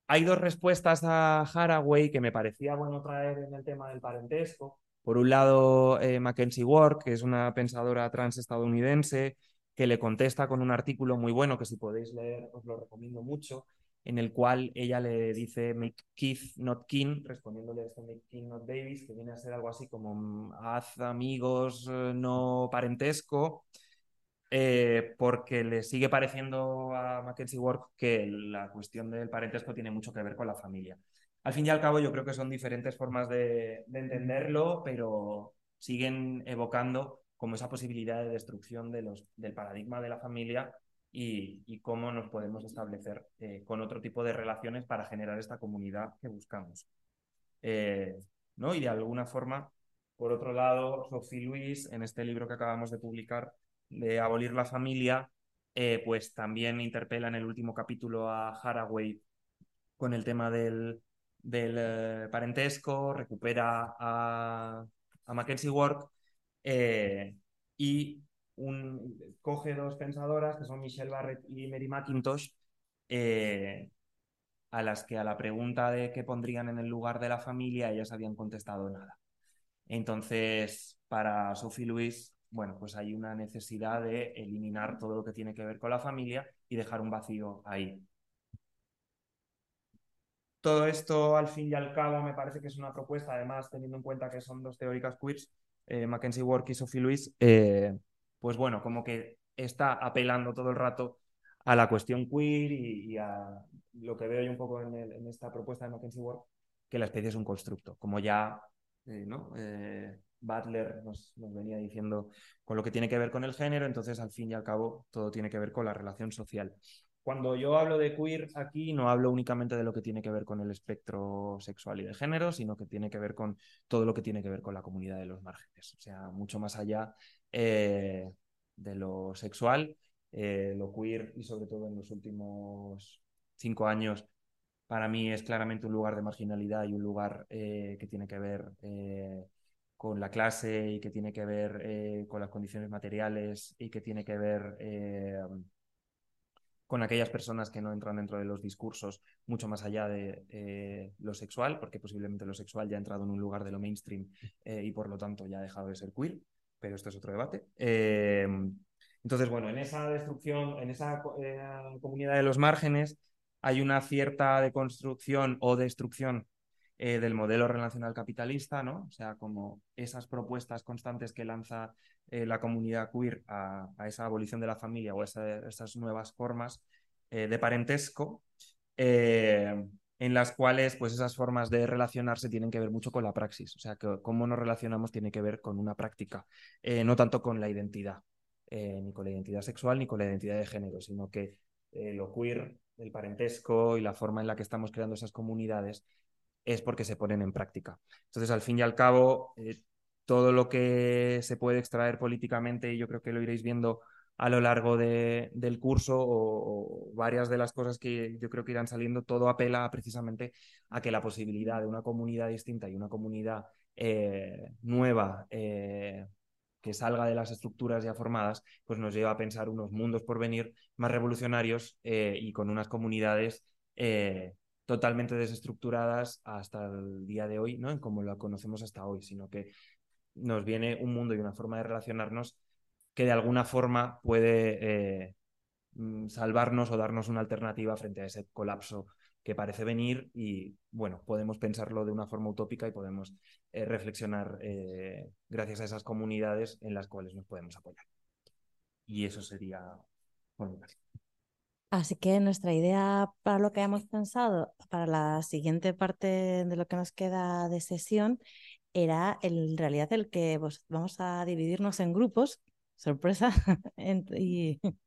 Hay dos respuestas a Haraway que me parecía bueno traer en el tema del parentesco. Por un lado, eh, Mackenzie Ward, que es una pensadora trans estadounidense, que le contesta con un artículo muy bueno que si podéis leer os lo recomiendo mucho, en el cual ella le dice make Keith not kin, respondiéndole esto make King not Davis, que viene a ser algo así como haz amigos, eh, no parentesco, eh, porque le sigue pareciendo a Mackenzie Ward que la cuestión del parentesco tiene mucho que ver con la familia. Al fin y al cabo, yo creo que son diferentes formas de, entenderlo, pero siguen evocando como esa posibilidad de destrucción de los, del paradigma de la familia y, cómo nos podemos establecer eh, con otro tipo de relaciones para generar esta comunidad que buscamos. Eh, ¿no? Y de alguna forma, por otro lado, Sophie Luis, en este libro que acabamos de publicar, de Abolir la Familia, eh, pues también interpela en el último capítulo a Haraway con el tema del, del parentesco, recupera a, a Mackenzie Work y coge dos pensadoras, que son Michelle Barrett y Mary McIntosh, eh, a las que a la pregunta de qué pondrían en el lugar de la familia, ellas habían contestado nada. Entonces, para Sophie Louise, bueno, pues hay una necesidad de eliminar todo lo que tiene que ver con la familia y dejar un vacío ahí. Todo esto, al fin y al cabo, me parece que es una propuesta, además, teniendo en cuenta que son dos teóricas queers, eh, Mackenzie Work y Sophie Louise, eh, pues bueno, como que está apelando todo el rato a la cuestión queer y, a lo que veo yo un poco en, esta propuesta de Mackenzie Ward, que la especie es un constructo, como ya eh. Eh, Butler nos, venía diciendo con lo que tiene que ver con el género, entonces al fin y al cabo todo tiene que ver con la relación social. Cuando yo hablo de queer aquí no hablo únicamente de lo que tiene que ver con el espectro sexual y de género, sino que tiene que ver con todo lo que tiene que ver con la comunidad de los márgenes, o sea, mucho más allá eh, de lo sexual, eh, lo queer y sobre todo en los últimos cinco años para mí es claramente un lugar de marginalidad y un lugar eh, que tiene que ver con la clase y que tiene que ver con las condiciones materiales y que tiene que ver con aquellas personas que no entran dentro de los discursos mucho más allá de lo sexual, porque posiblemente lo sexual ya ha entrado en un lugar de lo mainstream y por lo tanto ya ha dejado de ser queer pero esto es otro debate. Em, entonces, bueno, en esa destrucción, en esa eh, comunidad de los márgenes, hay una cierta deconstrucción o destrucción eh, del modelo relacional capitalista, ¿no? O sea, como esas propuestas constantes que lanza eh, la comunidad queer a, esa abolición de la familia o esas nuevas formas de parentesco en las cuales pues esas formas de relacionarse tienen que ver mucho con la praxis, o sea, que cómo nos relacionamos tiene que ver con una práctica, eh, no tanto con la identidad, eh, ni con la identidad sexual ni con la identidad de género, sino que eh, lo queer, el parentesco y la forma en la que estamos creando esas comunidades es porque se ponen en práctica. Entonces, al fin y al cabo, todo lo que se puede extraer políticamente, y yo creo que lo iréis viendo a lo largo del curso o, varias de las cosas que yo creo que irán saliendo, todo apela precisamente a que la posibilidad de una comunidad distinta y una comunidad eh, nueva eh, que salga de las estructuras ya formadas, pues nos lleva a pensar unos mundos por venir más revolucionarios eh, y con unas comunidades totalmente desestructuradas hasta el día de hoy, ¿no? En como lo conocemos hasta hoy, sino que nos viene un mundo y una forma de relacionarnos que de alguna forma puede eh, mm, salvarnos o darnos una alternativa frente a ese colapso que parece venir y bueno, podemos pensarlo de una forma utópica y podemos eh, reflexionar eh, gracias a esas comunidades en las cuales nos podemos apoyar. Y eso sería Así que nuestra idea para lo que hemos pensado, para la siguiente parte de lo que nos queda de sesión, era en realidad el que vamos a dividirnos en grupos sorpresa. y,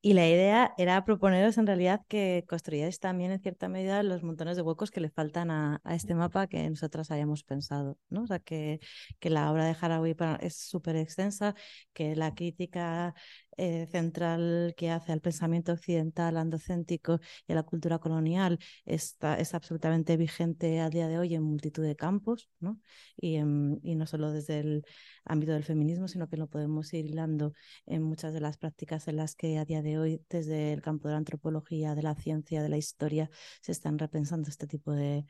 y la idea era proponeros en realidad que construyáis también en cierta medida los montones de huecos que le faltan a, este mapa que nosotras hayamos pensado. ¿no? O sea, que, que la obra de Haraway es súper extensa, que la crítica eh, central que hace al pensamiento occidental, andocéntrico y a la cultura colonial está, es absolutamente vigente a día de hoy en multitud de campos, ¿no? Y, no solo desde el ámbito del feminismo, sino que lo podemos ir hilando en muchas de las prácticas en las que a día de hoy, desde el campo de la antropología, de la ciencia, de la historia, se están repensando este tipo de,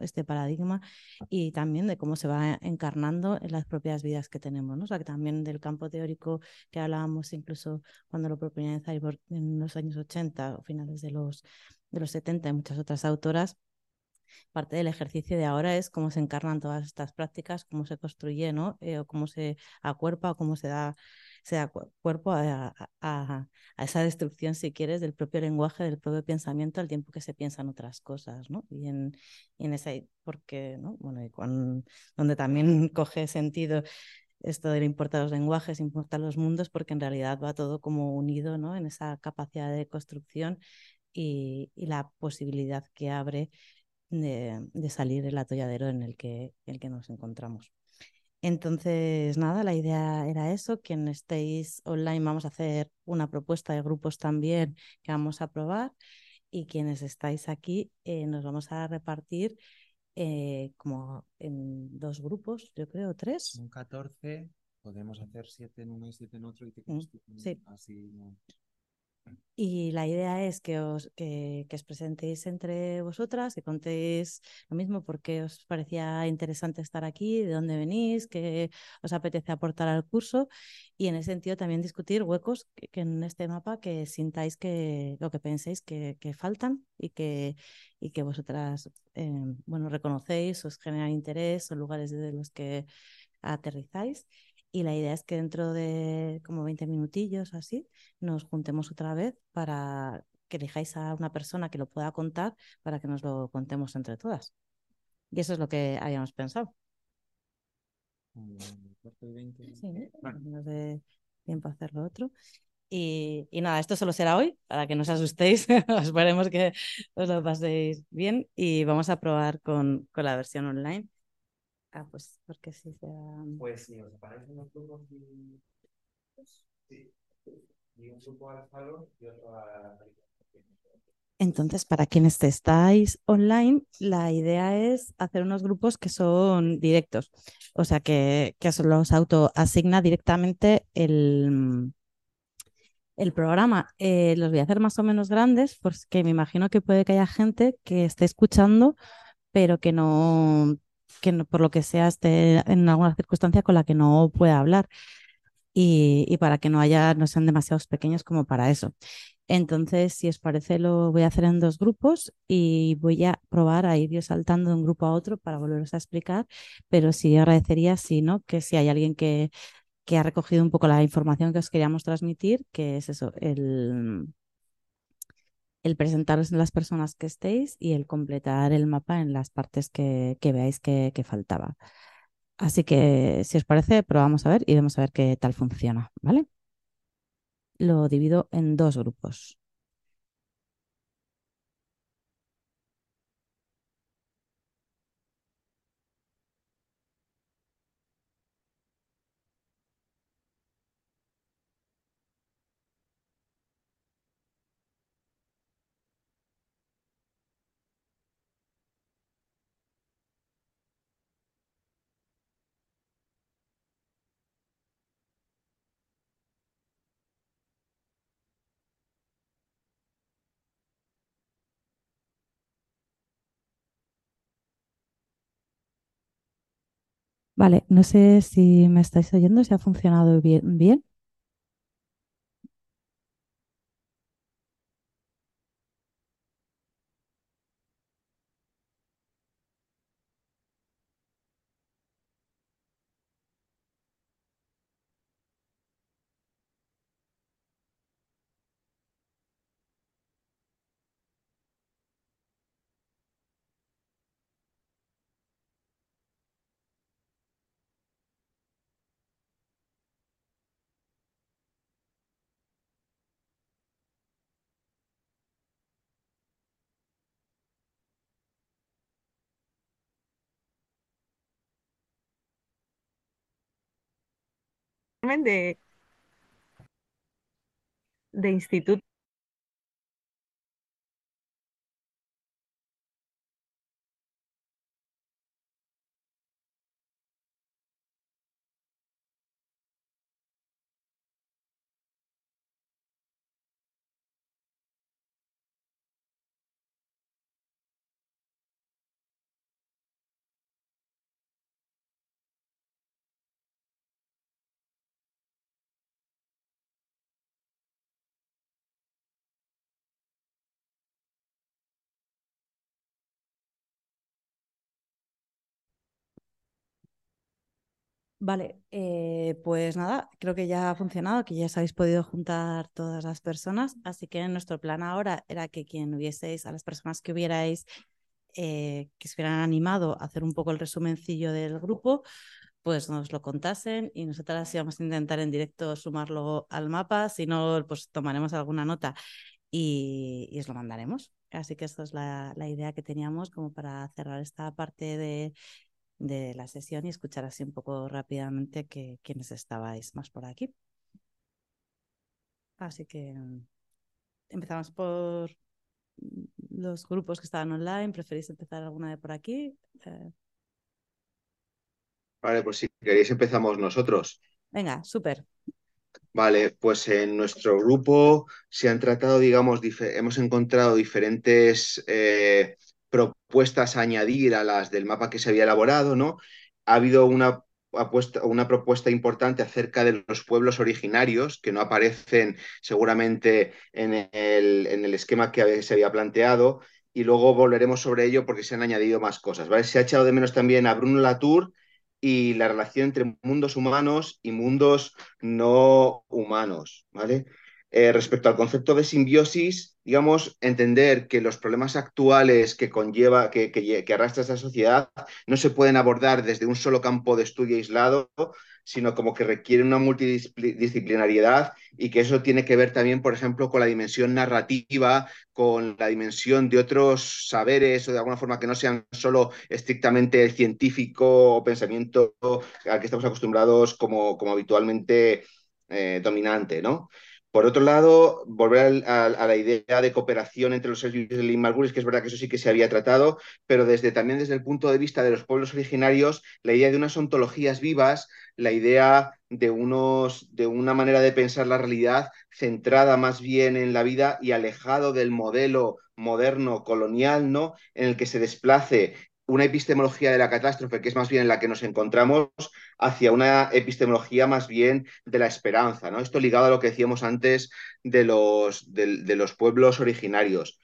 este paradigma y también de cómo se va encarnando en las propias vidas que tenemos, ¿no? También del campo teórico que hablábamos incluso cuando lo proponía Cyborg en los años 80 o finales de los, de los 70 y muchas otras autoras, parte del ejercicio de ahora es cómo se encarnan todas estas prácticas, cómo se construye, ¿no? Eh, o cómo se acuerpa o cómo se da, se cuerpo a, a, a, esa destrucción, si quieres, del propio lenguaje, del propio pensamiento al tiempo que se piensan otras cosas, ¿no? Y en, y en ese, porque, ¿no? Bueno, y cuando, donde también coge sentido esto de importar los lenguajes, importar los mundos, porque en realidad va todo como unido ¿no? en esa capacidad de construcción y, la posibilidad que abre de, salir del atolladero en el que, el que nos encontramos. Entonces, nada, la idea era eso. Quien estéis online, vamos a hacer una propuesta de grupos también que vamos a probar. Y quienes estáis aquí, eh, nos vamos a repartir eh, como en dos grupos, yo creo, tres. Son 14, podemos hacer siete en uno y siete en otro y te Mm, sí. así. ¿no? Y la idea es que os, que, que os presentéis entre vosotras, que contéis lo mismo, por qué os parecía interesante estar aquí, de dónde venís, qué os apetece aportar al curso y en ese sentido también discutir huecos que, en este mapa que sintáis que lo que penséis que, que faltan y que, y que vosotras eh, bueno, reconocéis, os generan interés, son lugares desde los que aterrizáis y la idea es que dentro de como 20 minutillos así nos juntemos otra vez para que elijáis a una persona que lo pueda contar para que nos lo contemos entre todas. Y eso es lo que habíamos pensado. Cuarto y 20. Sí, para que nos dé tiempo a hacer lo otro. Y, y, nada, esto solo será hoy, para que no os asustéis. Esperemos que os lo paséis bien y vamos a probar con, con la versión online. Ah, pues porque sí sea. Pues sí, os aparecen los grupos y. Sí. Y un grupo al salón y otro a. Entonces, para quienes estáis online, la idea es hacer unos grupos que son directos, o sea, que, que os los autoasigna directamente el, el programa. Eh, los voy a hacer más o menos grandes, porque me imagino que puede que haya gente que esté escuchando, pero que no, que por lo que sea esté en alguna circunstancia con la que no pueda hablar. Y, y para que no haya, no sean demasiados pequeños como para eso. Entonces, si os parece, lo voy a hacer en dos grupos y voy a probar a ir saltando de un grupo a otro para volveros a explicar, pero sí agradecería, sí, ¿no? Que si hay alguien que, que ha recogido un poco la información que os queríamos transmitir, que es eso, el, el presentaros en las personas que estéis y el completar el mapa en las partes que, veáis que, que faltaba. Así que, si os parece, probamos a ver y vamos a ver qué tal funciona, ¿vale? lo divido en dos grupos. Vale, no sé si me estáis oyendo, si ha funcionado bien. bien. de, de instituto. Vale, eh, pues nada, creo que ya ha funcionado, que ya os habéis podido juntar todas las personas, así que nuestro plan ahora era que quien hubieseis, a las personas que hubierais, eh, que se hubieran animado a hacer un poco el resumencillo del grupo, pues nos lo contasen y nosotras íbamos a intentar en directo sumarlo al mapa, si no, pues tomaremos alguna nota y, y os lo mandaremos. Así que esta es la, la idea que teníamos como para cerrar esta parte de de la sesión y escuchar así un poco rápidamente que quienes estabais más por aquí. Así que mm, empezamos por mm, los grupos que estaban online. ¿Preferís empezar alguna de por aquí? Eh, Vale, pues si queréis empezamos nosotros. venga, súper. Vale, pues en nuestro grupo se han tratado, digamos, hemos encontrado diferentes eh, propuestas a añadir a las del mapa que se había elaborado, ¿no? Ha habido una, propuesta importante acerca de los pueblos originarios que no aparecen seguramente en el, en el esquema que se había planteado y luego volveremos sobre ello porque se han añadido más cosas, ¿vale? Se ha echado de menos también a Bruno Latour y la relación entre mundos humanos y mundos no humanos, ¿vale? Eh, respecto al concepto de simbiosis, digamos, entender que los problemas actuales que conlleva, que, que, arrastra esta sociedad, no se pueden abordar desde un solo campo de estudio aislado, sino como que requieren una multidisciplinariedad y que eso tiene que ver también, por ejemplo, con la dimensión narrativa, con la dimensión de otros saberes o de alguna forma que no sean solo estrictamente científico o pensamiento al que estamos acostumbrados como, como habitualmente eh, dominante, ¿no? Por otro lado, volver a, la idea de cooperación entre los servicios de Lynn Margulis, que es verdad que eso sí que se había tratado, pero desde, también desde el punto de vista de los pueblos originarios, la idea de unas ontologías vivas, la idea de, unos, de una manera de pensar la realidad centrada más bien en la vida y alejado del modelo moderno colonial, ¿no? En el que se desplace una epistemología de la catástrofe, que es más bien en la que nos encontramos, hacia una epistemología más bien de la esperanza. ¿no? Esto ligado a lo que decíamos antes de los, de, los pueblos originarios.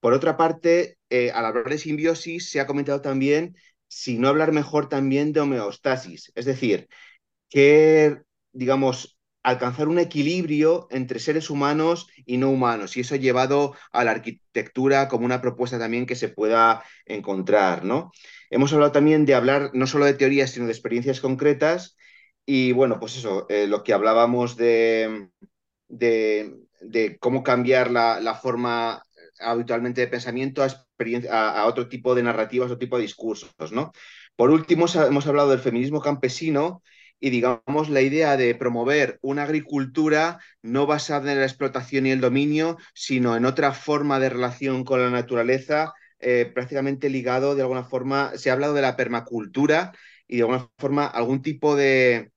Por otra parte, eh, al hablar de simbiosis, se ha comentado también, si no hablar mejor también de homeostasis, es decir, que, digamos, alcanzar un equilibrio entre seres humanos y no humanos. Y eso ha llevado a la arquitectura como una propuesta también que se pueda encontrar, ¿no? Hemos hablado también de hablar no solo de teorías, sino de experiencias concretas. Y bueno, pues eso, eh, lo que hablábamos de, de, de cómo cambiar la, la, forma habitualmente de pensamiento a, a, otro tipo de narrativas, otro tipo de discursos, ¿no? Por último, hemos hablado del feminismo campesino y digamos la idea de promover una agricultura no basada en la explotación y el dominio, sino en otra forma de relación con la naturaleza, eh, prácticamente ligado de alguna forma, se ha hablado de la permacultura y de alguna forma algún tipo de,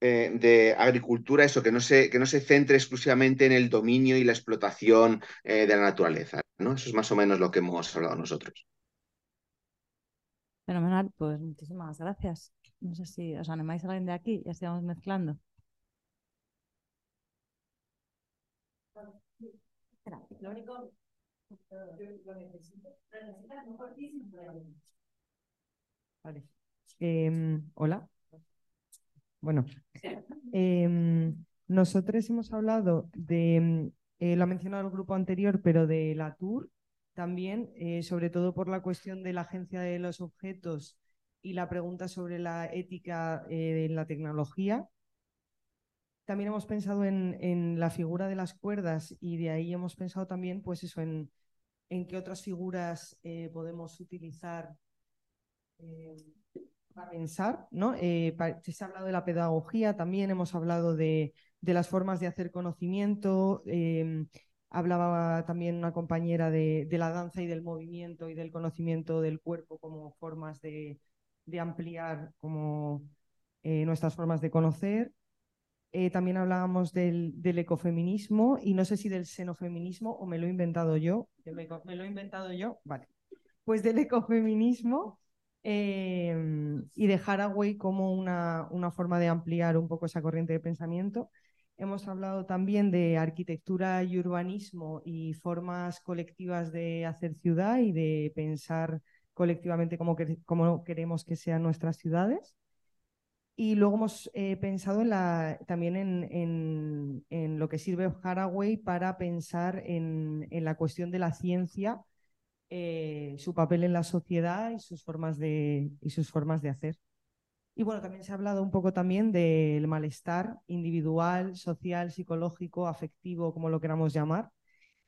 eh, de agricultura, eso, que no, se, que no se centre exclusivamente en el dominio y la explotación eh, de la naturaleza. ¿no? Eso es más o menos lo que hemos hablado nosotros. Fenomenal, pues muchísimas gracias. No sé si os animáis a alguien de aquí, ya estamos mezclando. Espera, lo único. Vale. Eh, hola. Bueno, eh, nosotros hemos hablado de, eh, lo ha mencionado el grupo anterior, pero de la Tour también, eh, sobre todo por la cuestión de la agencia de los objetos y la pregunta sobre la ética eh, en la tecnología. También hemos pensado en, en, la figura de las cuerdas y de ahí hemos pensado también, pues eso, en, en qué otras figuras eh, podemos utilizar eh, para pensar, ¿no? se ha hablado de la pedagogía, también hemos hablado de, de las formas de hacer conocimiento. hablaba también una compañera de, de la danza y del movimiento y del conocimiento del cuerpo como formas de, de ampliar como, eh, nuestras formas de conocer. Eh, también hablábamos del, ecofeminismo y no sé si del xenofeminismo o me lo he inventado yo. ¿Me lo he inventado yo? Vale. Pues del ecofeminismo eh, y de Haraway como una, una forma de ampliar un poco esa corriente de pensamiento. Hemos hablado también de arquitectura y urbanismo y formas colectivas de hacer ciudad y de pensar colectivamente cómo, que- cómo queremos que sean nuestras ciudades. Y luego hemos eh, pensado también en, lo que sirve Haraway para pensar en, en la cuestión de la ciencia, eh, su papel en la sociedad y sus formas de, y sus formas de hacer. Y bueno, también se ha hablado un poco también del malestar individual, social, psicológico, afectivo, como lo queramos llamar,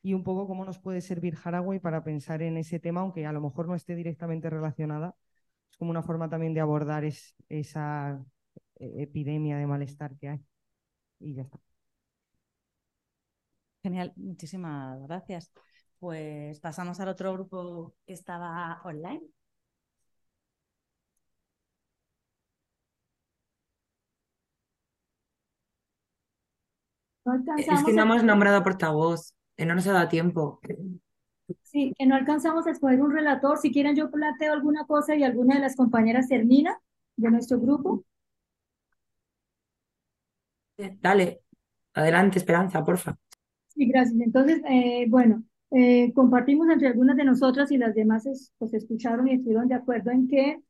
y un poco cómo nos puede servir Haraway para pensar en ese tema, aunque a lo mejor no esté directamente relacionada. Es como una forma también de abordar es- esa eh, epidemia de malestar que hay. Y ya está. Genial, muchísimas gracias. Pues pasamos al otro grupo que estaba online. No Es que no hemos nombrado portavoz, eh, no nos ha dado tiempo. Sí, que no alcanzamos a escoger un relator. Si quieren, yo planteo alguna cosa y alguna de las compañeras termina de nuestro grupo. Dale, adelante, Esperanza, porfa. Sí, gracias. Entonces, eh, bueno, eh, compartimos entre algunas de nosotras y las demás es- pues escucharon y estuvieron de acuerdo en que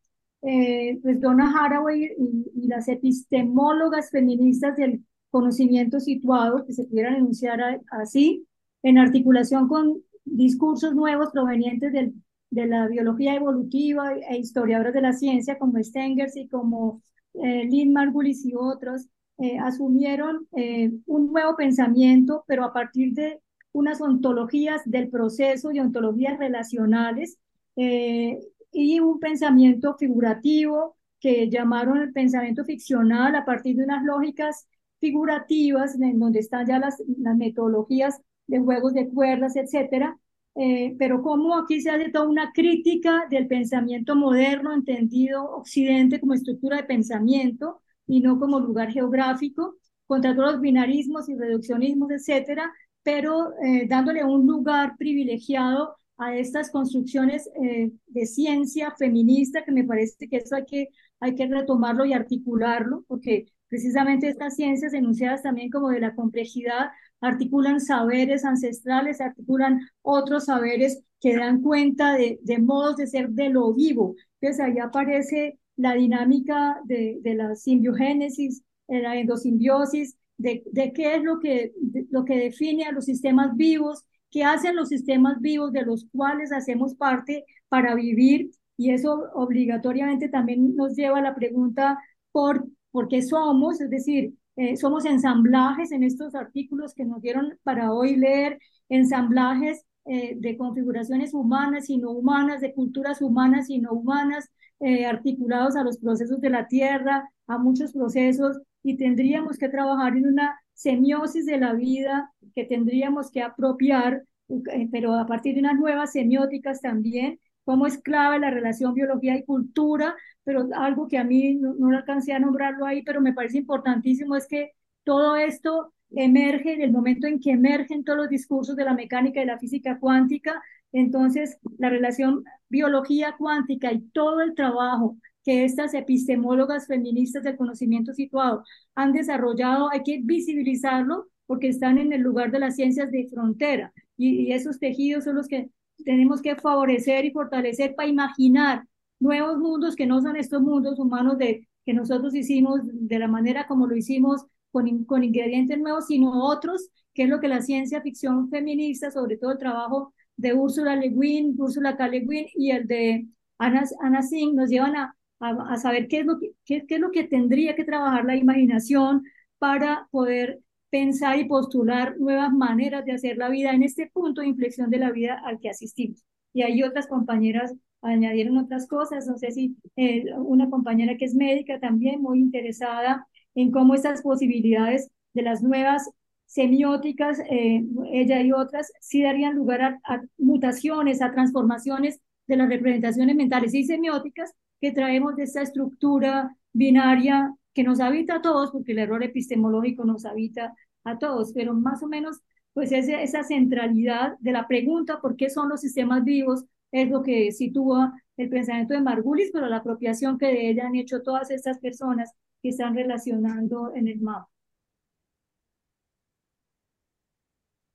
eh, pues Donna Haraway y, y las epistemólogas feministas del conocimiento situado, que se pudieran enunciar a- así, en articulación con discursos nuevos provenientes del- de la biología evolutiva e historiadoras de la ciencia como Stengers y como eh, Lynn Margulis y otros, eh, asumieron eh, un nuevo pensamiento, pero a partir de unas ontologías del proceso y ontologías relacionales eh, y un pensamiento figurativo que llamaron el pensamiento ficcional a partir de unas lógicas figurativas en donde están ya las, las metodologías de juegos de cuerdas, etcétera. Eh, pero como aquí se hace toda una crítica del pensamiento moderno, entendido Occidente como estructura de pensamiento, y no como lugar geográfico, contra todos los binarismos y reduccionismos, etcétera, pero eh, dándole un lugar privilegiado a estas construcciones eh, de ciencia feminista, que me parece que eso hay que, hay que retomarlo y articularlo, porque precisamente estas ciencias enunciadas también como de la complejidad articulan saberes ancestrales, articulan otros saberes que dan cuenta de, de modos de ser de lo vivo. Entonces ahí aparece la dinámica de, de la simbiogénesis, de la endosimbiosis, de, de qué es lo que, lo que define a los sistemas vivos, qué hacen los sistemas vivos de los cuales hacemos parte para vivir. Y eso obligatoriamente también nos lleva a la pregunta por, por qué somos, es decir, eh, somos ensamblajes en estos artículos que nos dieron para hoy leer, ensamblajes eh, de configuraciones humanas y no humanas, de culturas humanas y no humanas, eh, articulados a los procesos de la tierra, a muchos procesos, y tendríamos que trabajar en una semiosis de la vida que tendríamos que apropiar, eh, pero a partir de unas nuevas semióticas también, como es clave la relación biología y cultura, pero algo que a mí no, no alcancé a nombrarlo ahí, pero me parece importantísimo es que todo esto emerge en el momento en que emergen todos los discursos de la mecánica y la física cuántica, entonces la relación biología cuántica y todo el trabajo que estas epistemólogas feministas del conocimiento situado han desarrollado, hay que visibilizarlo porque están en el lugar de las ciencias de frontera y, y esos tejidos son los que tenemos que favorecer y fortalecer para imaginar nuevos mundos que no son estos mundos humanos de, que nosotros hicimos de la manera como lo hicimos con, con ingredientes nuevos, sino otros, que es lo que la ciencia ficción feminista, sobre todo el trabajo de Úrsula Le Guin, Úrsula K. Le Guin y el de Anna, Anna Singh, nos llevan a, a, a saber qué es, lo que, qué, qué es lo que tendría que trabajar la imaginación para poder pensar y postular nuevas maneras de hacer la vida en este punto de inflexión de la vida al que asistimos. Y hay otras compañeras añadieron otras cosas, no sé si eh, una compañera que es médica también muy interesada en cómo estas posibilidades de las nuevas semióticas, eh, ella y otras, sí darían lugar a, a, mutaciones, a transformaciones de las representaciones mentales y semióticas que traemos de esta estructura binaria que nos habita a todos, porque el error epistemológico nos habita a todos, pero más o menos, pues esa, esa centralidad de la pregunta por qué son los sistemas vivos es lo que sitúa el pensamiento de Margulis, pero la apropiación que de ella han hecho todas estas personas que están relacionando en el mapa.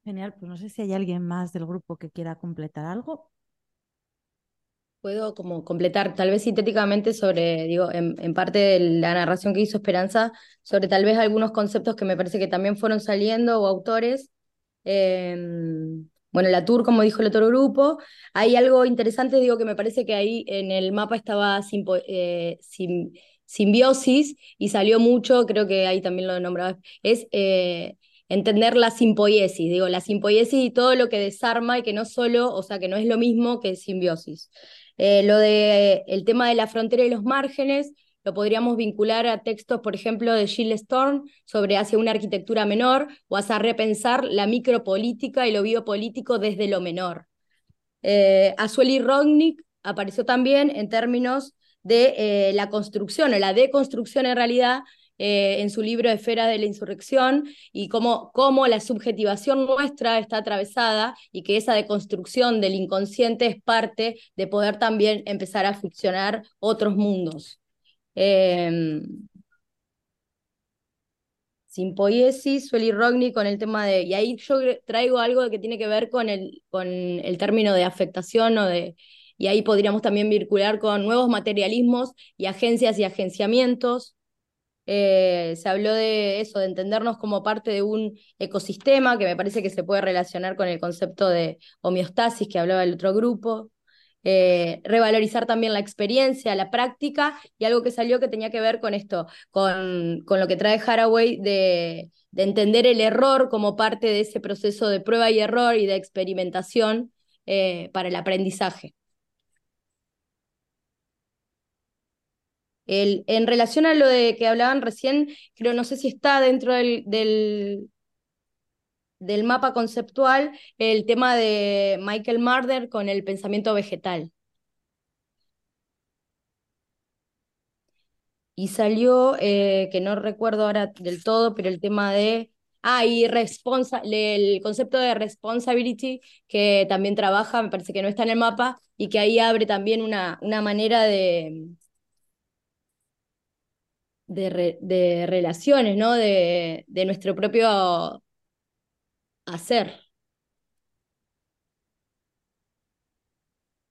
Genial, pues no sé si hay alguien más del grupo que quiera completar algo. Puedo como completar, tal vez sintéticamente sobre, digo, en, en, parte de la narración que hizo Esperanza, sobre tal vez algunos conceptos que me parece que también fueron saliendo o autores. Eh, bueno, la tour, como dijo el otro grupo, hay algo interesante, digo, que me parece que ahí en el mapa estaba simpo, eh, sim, simbiosis y salió mucho, creo que ahí también lo nombraba, es eh, entender la simpoiesis, digo, la simpoiesis y todo lo que desarma y que no solo, o sea, que no es lo mismo que simbiosis. Eh, lo de el tema de la frontera y los márgenes, lo podríamos vincular a textos, por ejemplo, de Gilles Storm sobre hacia una arquitectura menor o hacia repensar la micropolítica y lo biopolítico desde lo menor. Eh, Azueli Rognik apareció también en términos de eh, la construcción o la deconstrucción en realidad eh, en su libro Esfera de la Insurrección y cómo, cómo la subjetivación nuestra está atravesada y que esa deconstrucción del inconsciente es parte de poder también empezar a ficcionar otros mundos. Eh, Simpoiesis, Sueli Rogni con el tema de. Y ahí yo traigo algo que tiene que ver con el, con el término de afectación o de. Y ahí podríamos también vincular con nuevos materialismos y agencias y agenciamientos. Eh, se habló de eso, de entendernos como parte de un ecosistema, que me parece que se puede relacionar con el concepto de homeostasis que hablaba el otro grupo. Eh, revalorizar también la experiencia, la práctica y algo que salió que tenía que ver con esto, con, con lo que trae Haraway de, de, entender el error como parte de ese proceso de prueba y error y de experimentación eh, para el aprendizaje. El, en relación a lo de que hablaban recién, creo, no sé si está dentro del, del mapa conceptual el tema de Michael Marder con el pensamiento vegetal. Y salió, eh, que no recuerdo ahora del todo, pero el tema de... Ah, y responsa el concepto de responsibility, que también trabaja, me parece que no está en el mapa, y que ahí abre también una, una manera de, de, re, de relaciones, ¿no? De, de nuestro propio hacer.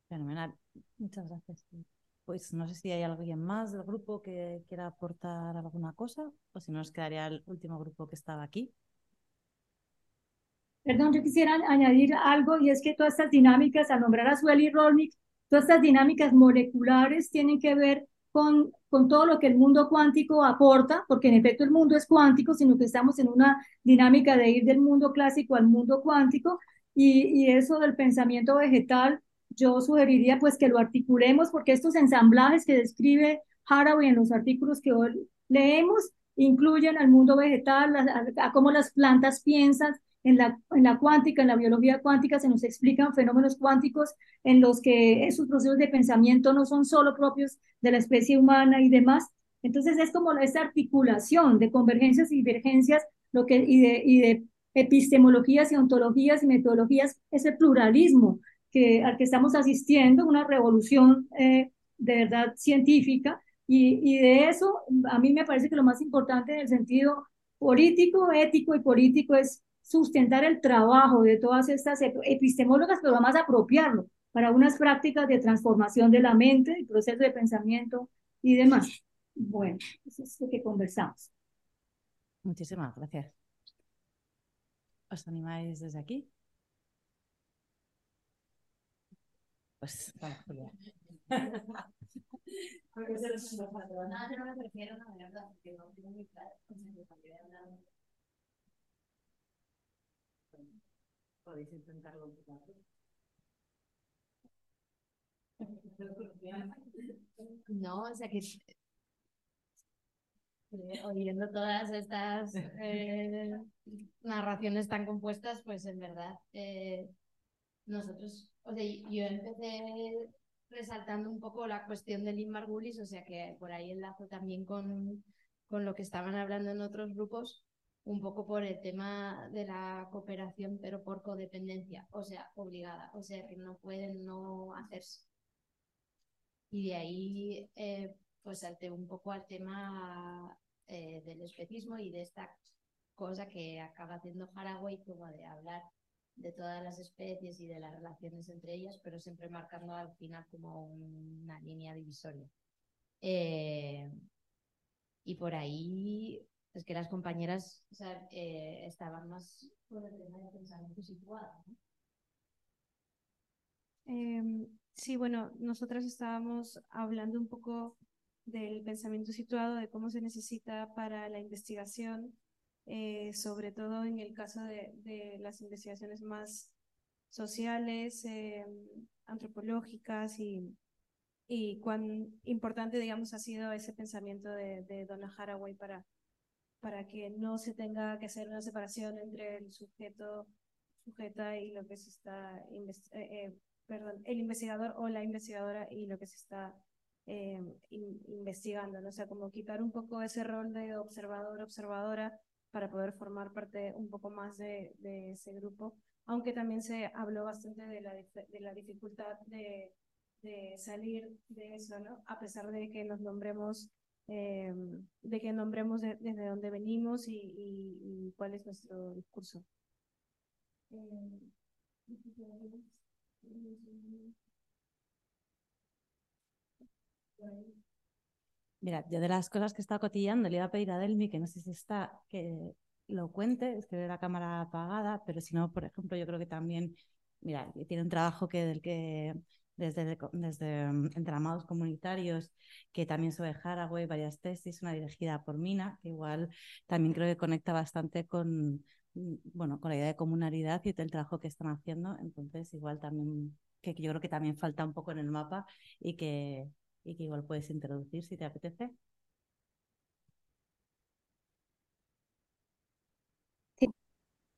Fenomenal. Muchas gracias. Pues no sé si hay alguien más del grupo que quiera aportar alguna cosa o si no nos quedaría el último grupo que estaba aquí. Perdón, yo quisiera añadir algo y es que todas estas dinámicas, al nombrar a Sueli Rolnick, todas estas dinámicas moleculares tienen que ver con, con todo lo que el mundo cuántico aporta, porque en efecto el mundo es cuántico, sino que estamos en una dinámica de ir del mundo clásico al mundo cuántico, y, y eso del pensamiento vegetal, yo sugeriría pues que lo articulemos, porque estos ensamblajes que describe Haraway en los artículos que hoy leemos, incluyen al mundo vegetal, a, a, cómo las plantas piensan, en la, en la cuántica, en la biología cuántica, se nos explican fenómenos cuánticos en los que esos procesos de pensamiento no son solo propios de la especie humana y demás. Entonces es como esa articulación de convergencias y divergencias lo que, y, de, y de epistemologías y ontologías y metodologías, ese pluralismo que, al que estamos asistiendo, una revolución eh, de verdad científica. Y, y de eso, a mí me parece que lo más importante en el sentido político, ético y político es sustentar el trabajo de todas estas epistemólogas, pero además apropiarlo para unas prácticas de transformación de la mente, el proceso de pensamiento y demás. Bueno, eso es lo que conversamos. Muchísimas gracias. ¿Os animáis desde aquí? Pues, vamos, Julia. Podéis intentarlo. No, o sea que Eh, oyendo todas estas eh, narraciones tan compuestas, pues en verdad eh, nosotros, o sea, yo empecé resaltando un poco la cuestión del Lynn Margulis, o sea que por ahí enlazo también con, con lo que estaban hablando en otros grupos, un poco por el tema de la cooperación, pero por codependencia, o sea, obligada, o sea, que no pueden no hacerse. Y de ahí, eh, pues salté un poco al tema eh, del especismo y de esta cosa que acaba haciendo Haraway, como de hablar de todas las especies y de las relaciones entre ellas, pero siempre marcando al final como una línea divisoria. Eh, y por ahí es que las compañeras eh, estaban más por el tema de pensamiento situado. ¿no? Em, sí, bueno, nosotras estábamos hablando un poco del pensamiento situado, de cómo se necesita para la investigación, eh, sobre todo en el caso de, de las investigaciones más sociales, eh, antropológicas y, y cuán importante, digamos, ha sido ese pensamiento de, de Donna Haraway para, para que no se tenga que hacer una separación entre el sujeto, sujeta y lo que se está, eh, eh, perdón, el investigador o la investigadora y lo que se está eh, in, investigando, ¿no? o sea, como quitar un poco ese rol de observador, observadora para poder formar parte un poco más de, de ese grupo, aunque también se habló bastante de la, de la dificultad de, de salir de eso, ¿no? A pesar de que nos nombremos, eh, de que nombremos de, desde dónde venimos y, y, cuál es nuestro discurso. Mira, yo de las cosas que estaba cotillando le iba a pedir a Delmi, que no sé si está, que lo cuente, es que ve la cámara apagada, pero si no, por ejemplo, yo creo que también, mira, tiene un trabajo que del que desde, desde entramados comunitarios, que también sobre Haraway, varias tesis, una dirigida por Mina, que igual también creo que conecta bastante con, bueno, con la idea de comunalidad y el trabajo que están haciendo, entonces igual también, que yo creo que también falta un poco en el mapa y que, y que igual puedes introducir si te apetece. Sí,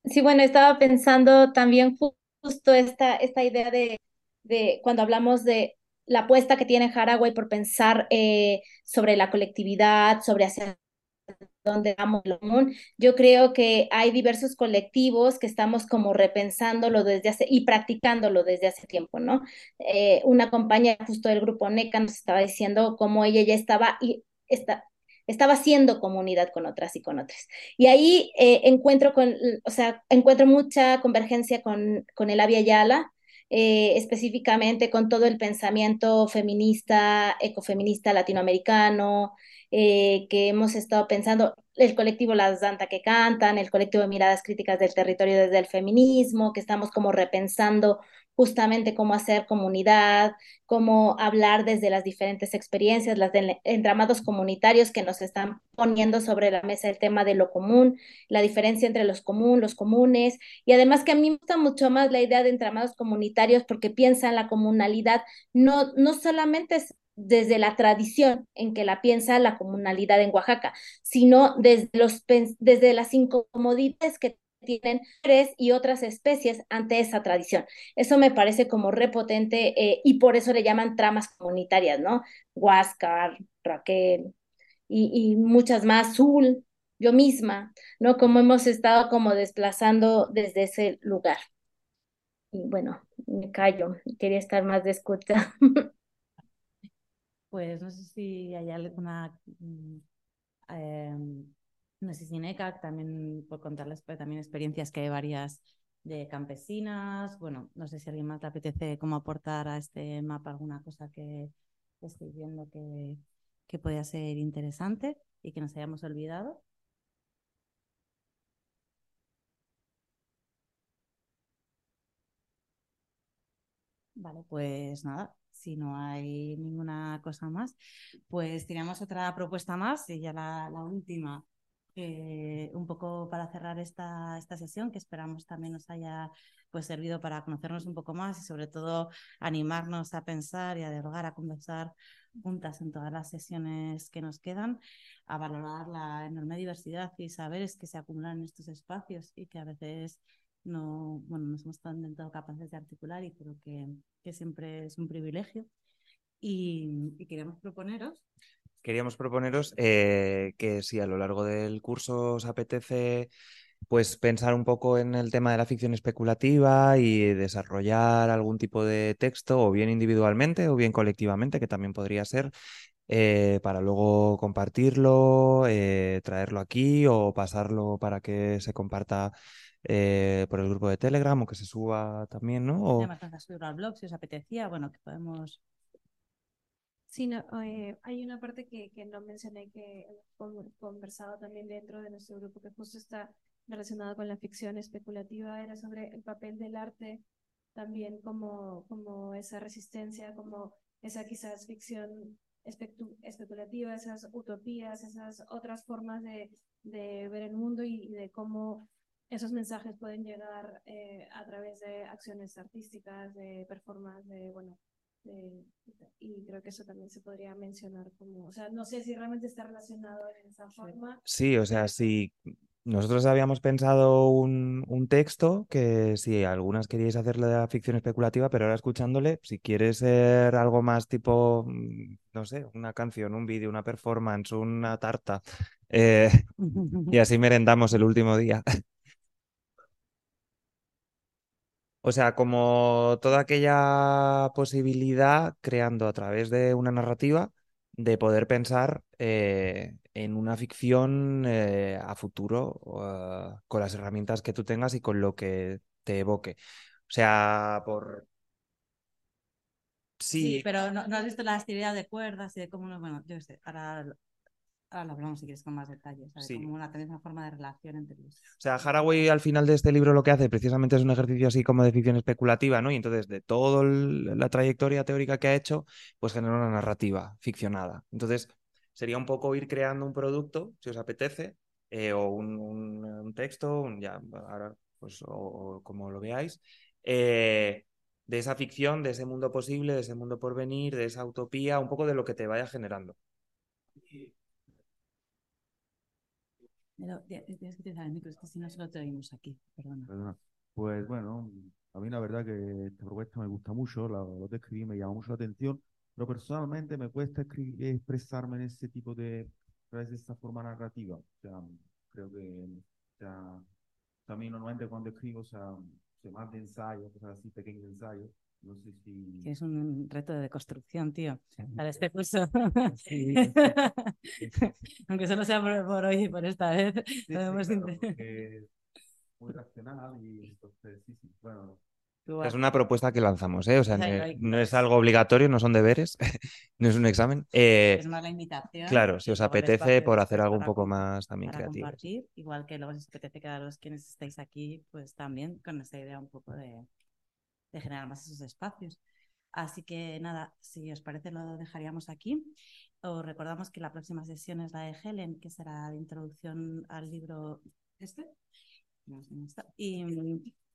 sí bueno, estaba pensando también justo esta, esta idea de, de cuando hablamos de la apuesta que tiene Haraway por pensar eh, sobre la colectividad, sobre hacia donde vamos lo común. Yo creo que hay diversos colectivos que estamos como repensándolo desde hace y practicándolo desde hace tiempo, ¿no? Eh, una compañera justo del grupo NECA nos estaba diciendo cómo ella ya estaba y está, estaba haciendo comunidad con otras y con otras. Y ahí eh, encuentro con, o sea, encuentro mucha convergencia con, con el Avia Yala, eh, específicamente con todo el pensamiento feminista, ecofeminista latinoamericano, eh, que hemos estado pensando, el colectivo Las Danta que Cantan, el colectivo de miradas críticas del territorio desde el feminismo, que estamos como repensando justamente cómo hacer comunidad, cómo hablar desde las diferentes experiencias, de entramados comunitarios que nos están poniendo sobre la mesa el tema de lo común, la diferencia entre los común, los comunes, y además que a mí me gusta mucho más la idea de entramados comunitarios porque piensa en la comunalidad, no, no solamente es desde la tradición en que la piensa la comunalidad en Oaxaca, sino desde, los, desde las incomodidades que tienen tres y otras especies ante esa tradición. Eso me parece como repotente eh, y por eso le llaman tramas comunitarias, ¿no? Huáscar, Raquel y, y muchas más, Zul, yo misma, ¿no? Como hemos estado como desplazando desde ese lugar. Y bueno, me callo, quería estar más de escucha. Pues no sé si hay alguna eh, no sé si NECAC, también por contarles pues, también experiencias que hay varias de campesinas. Bueno, no sé si alguien más le apetece cómo aportar a este mapa alguna cosa que, estoy viendo que, que podría ser interesante y que nos hayamos olvidado. Vale, pues nada, si no hay ninguna cosa más, pues tiramos otra propuesta más y ya la última eh, un poco para cerrar esta, esta sesión, que esperamos también nos haya pues, servido para conocernos un poco más y sobre todo animarnos a pensar y a dialogar, a conversar juntas en todas las sesiones que nos quedan, a valorar la enorme diversidad y saberes que se acumulan en estos espacios y que a veces no, bueno, no somos tan del todo capaces de articular y creo que, que siempre es un privilegio. Y, y queremos proponeros queríamos proponeros eh, que si a lo largo del curso os apetece pues pensar un poco en el tema de la ficción especulativa y desarrollar algún tipo de texto, o bien individualmente o bien colectivamente, que también podría ser, eh, para luego compartirlo, eh, traerlo aquí o pasarlo para que se comparta por el grupo de Telegram o que se suba también, ¿no? O... Además, subirlo al blog si os apetecía, bueno, que podemos Sí, no, eh, hay una parte que, que, no mencioné que hemos conversado también dentro de nuestro grupo que justo está relacionado con la ficción especulativa, era sobre el papel del arte también como, como esa resistencia, como esa quizás ficción especulativa, esas utopías, esas otras formas de, de ver el mundo y, de cómo esos mensajes pueden llegar eh, a través de acciones artísticas, de performance, de, bueno, y creo que eso también se podría mencionar como, o sea, no sé si realmente está relacionado en esa forma. Sí, o sea, si nosotros habíamos pensado un, un texto que si algunas queríais hacerle de la ficción especulativa, pero ahora escuchándole, si quieres ser algo más tipo, mm, no sé, una canción, un vídeo, una performance, una tarta, eh, y así merendamos el último día. O sea, como toda aquella posibilidad creando a través de una narrativa de poder pensar eh, en una ficción eh, a futuro eh, con las herramientas que tú tengas y con lo que te evoque. O sea, por... Sí, pero no, has visto la actividad de cuerdas y de cómo, bueno, yo sé, ahora Ahora lo hablamos si quieres con más detalles, como una, misma forma de relación entre ellos. O sea, Haraway al final de este libro lo que hace precisamente es un ejercicio así como de ficción especulativa, ¿no? Y entonces de toda la trayectoria teórica que ha hecho, pues genera una narrativa ficcionada. Entonces sería un poco ir creando un producto, si os apetece, eh, o un, texto, ya, ahora, pues, o, como lo veáis, eh, de esa ficción, de ese mundo posible, de ese mundo por venir, de esa utopía, un poco de lo que te vaya generando. Tienes que utilizar el micro, es que si no solo te oímos aquí. Perdona. Pues bueno, a mí la verdad que esta propuesta me gusta mucho, lo que escribí me llama mucho la atención, pero personalmente me cuesta expresarme en ese tipo de, a través de esta forma narrativa. O sea, creo que, o sea, mí normalmente cuando escribo, o sea, más de ensayo, cosas así, pequeños ensayos, no sé si... Es un reto de deconstrucción, tío, para este curso. Aunque solo sea por, hoy y por esta vez. muy racional y entonces, sí, sí, bueno... Es una propuesta que lanzamos, ¿eh? O sea, no, es algo obligatorio, no son deberes, no es un examen. Eh, es más la invitación. Claro, si os apetece por hacer algo un poco más también creativo. Compartir, igual que luego si os apetece que los quienes estáis aquí, pues también con esa idea un poco de, de generar más esos espacios. Así que nada, si os parece lo dejaríamos aquí. Os recordamos que la próxima sesión es la de Helen, que será de introducción al libro este. Y,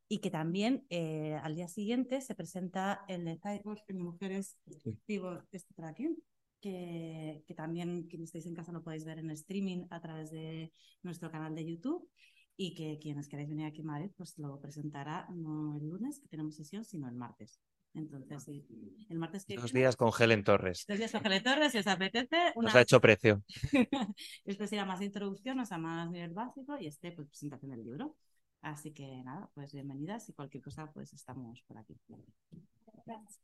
y que también eh, al día siguiente se presenta el de Cyborg en Mujeres Vivo este tracking, que, que también quienes estáis en casa lo podéis ver en streaming a través de nuestro canal de YouTube y que quienes queráis venir aquí a Madrid, pues lo presentará no el lunes, que tenemos sesión, sino el martes. Entonces, sí, el martes que Dos días con Helen Torres. Dos días con Helen Torres, si os apetece. Nos ha hecho precio. este será más de introducción, o sea, más nivel básico, y este, pues, presentación del libro. Así que nada, pues bienvenidas y cualquier cosa, pues estamos por aquí. Gracias.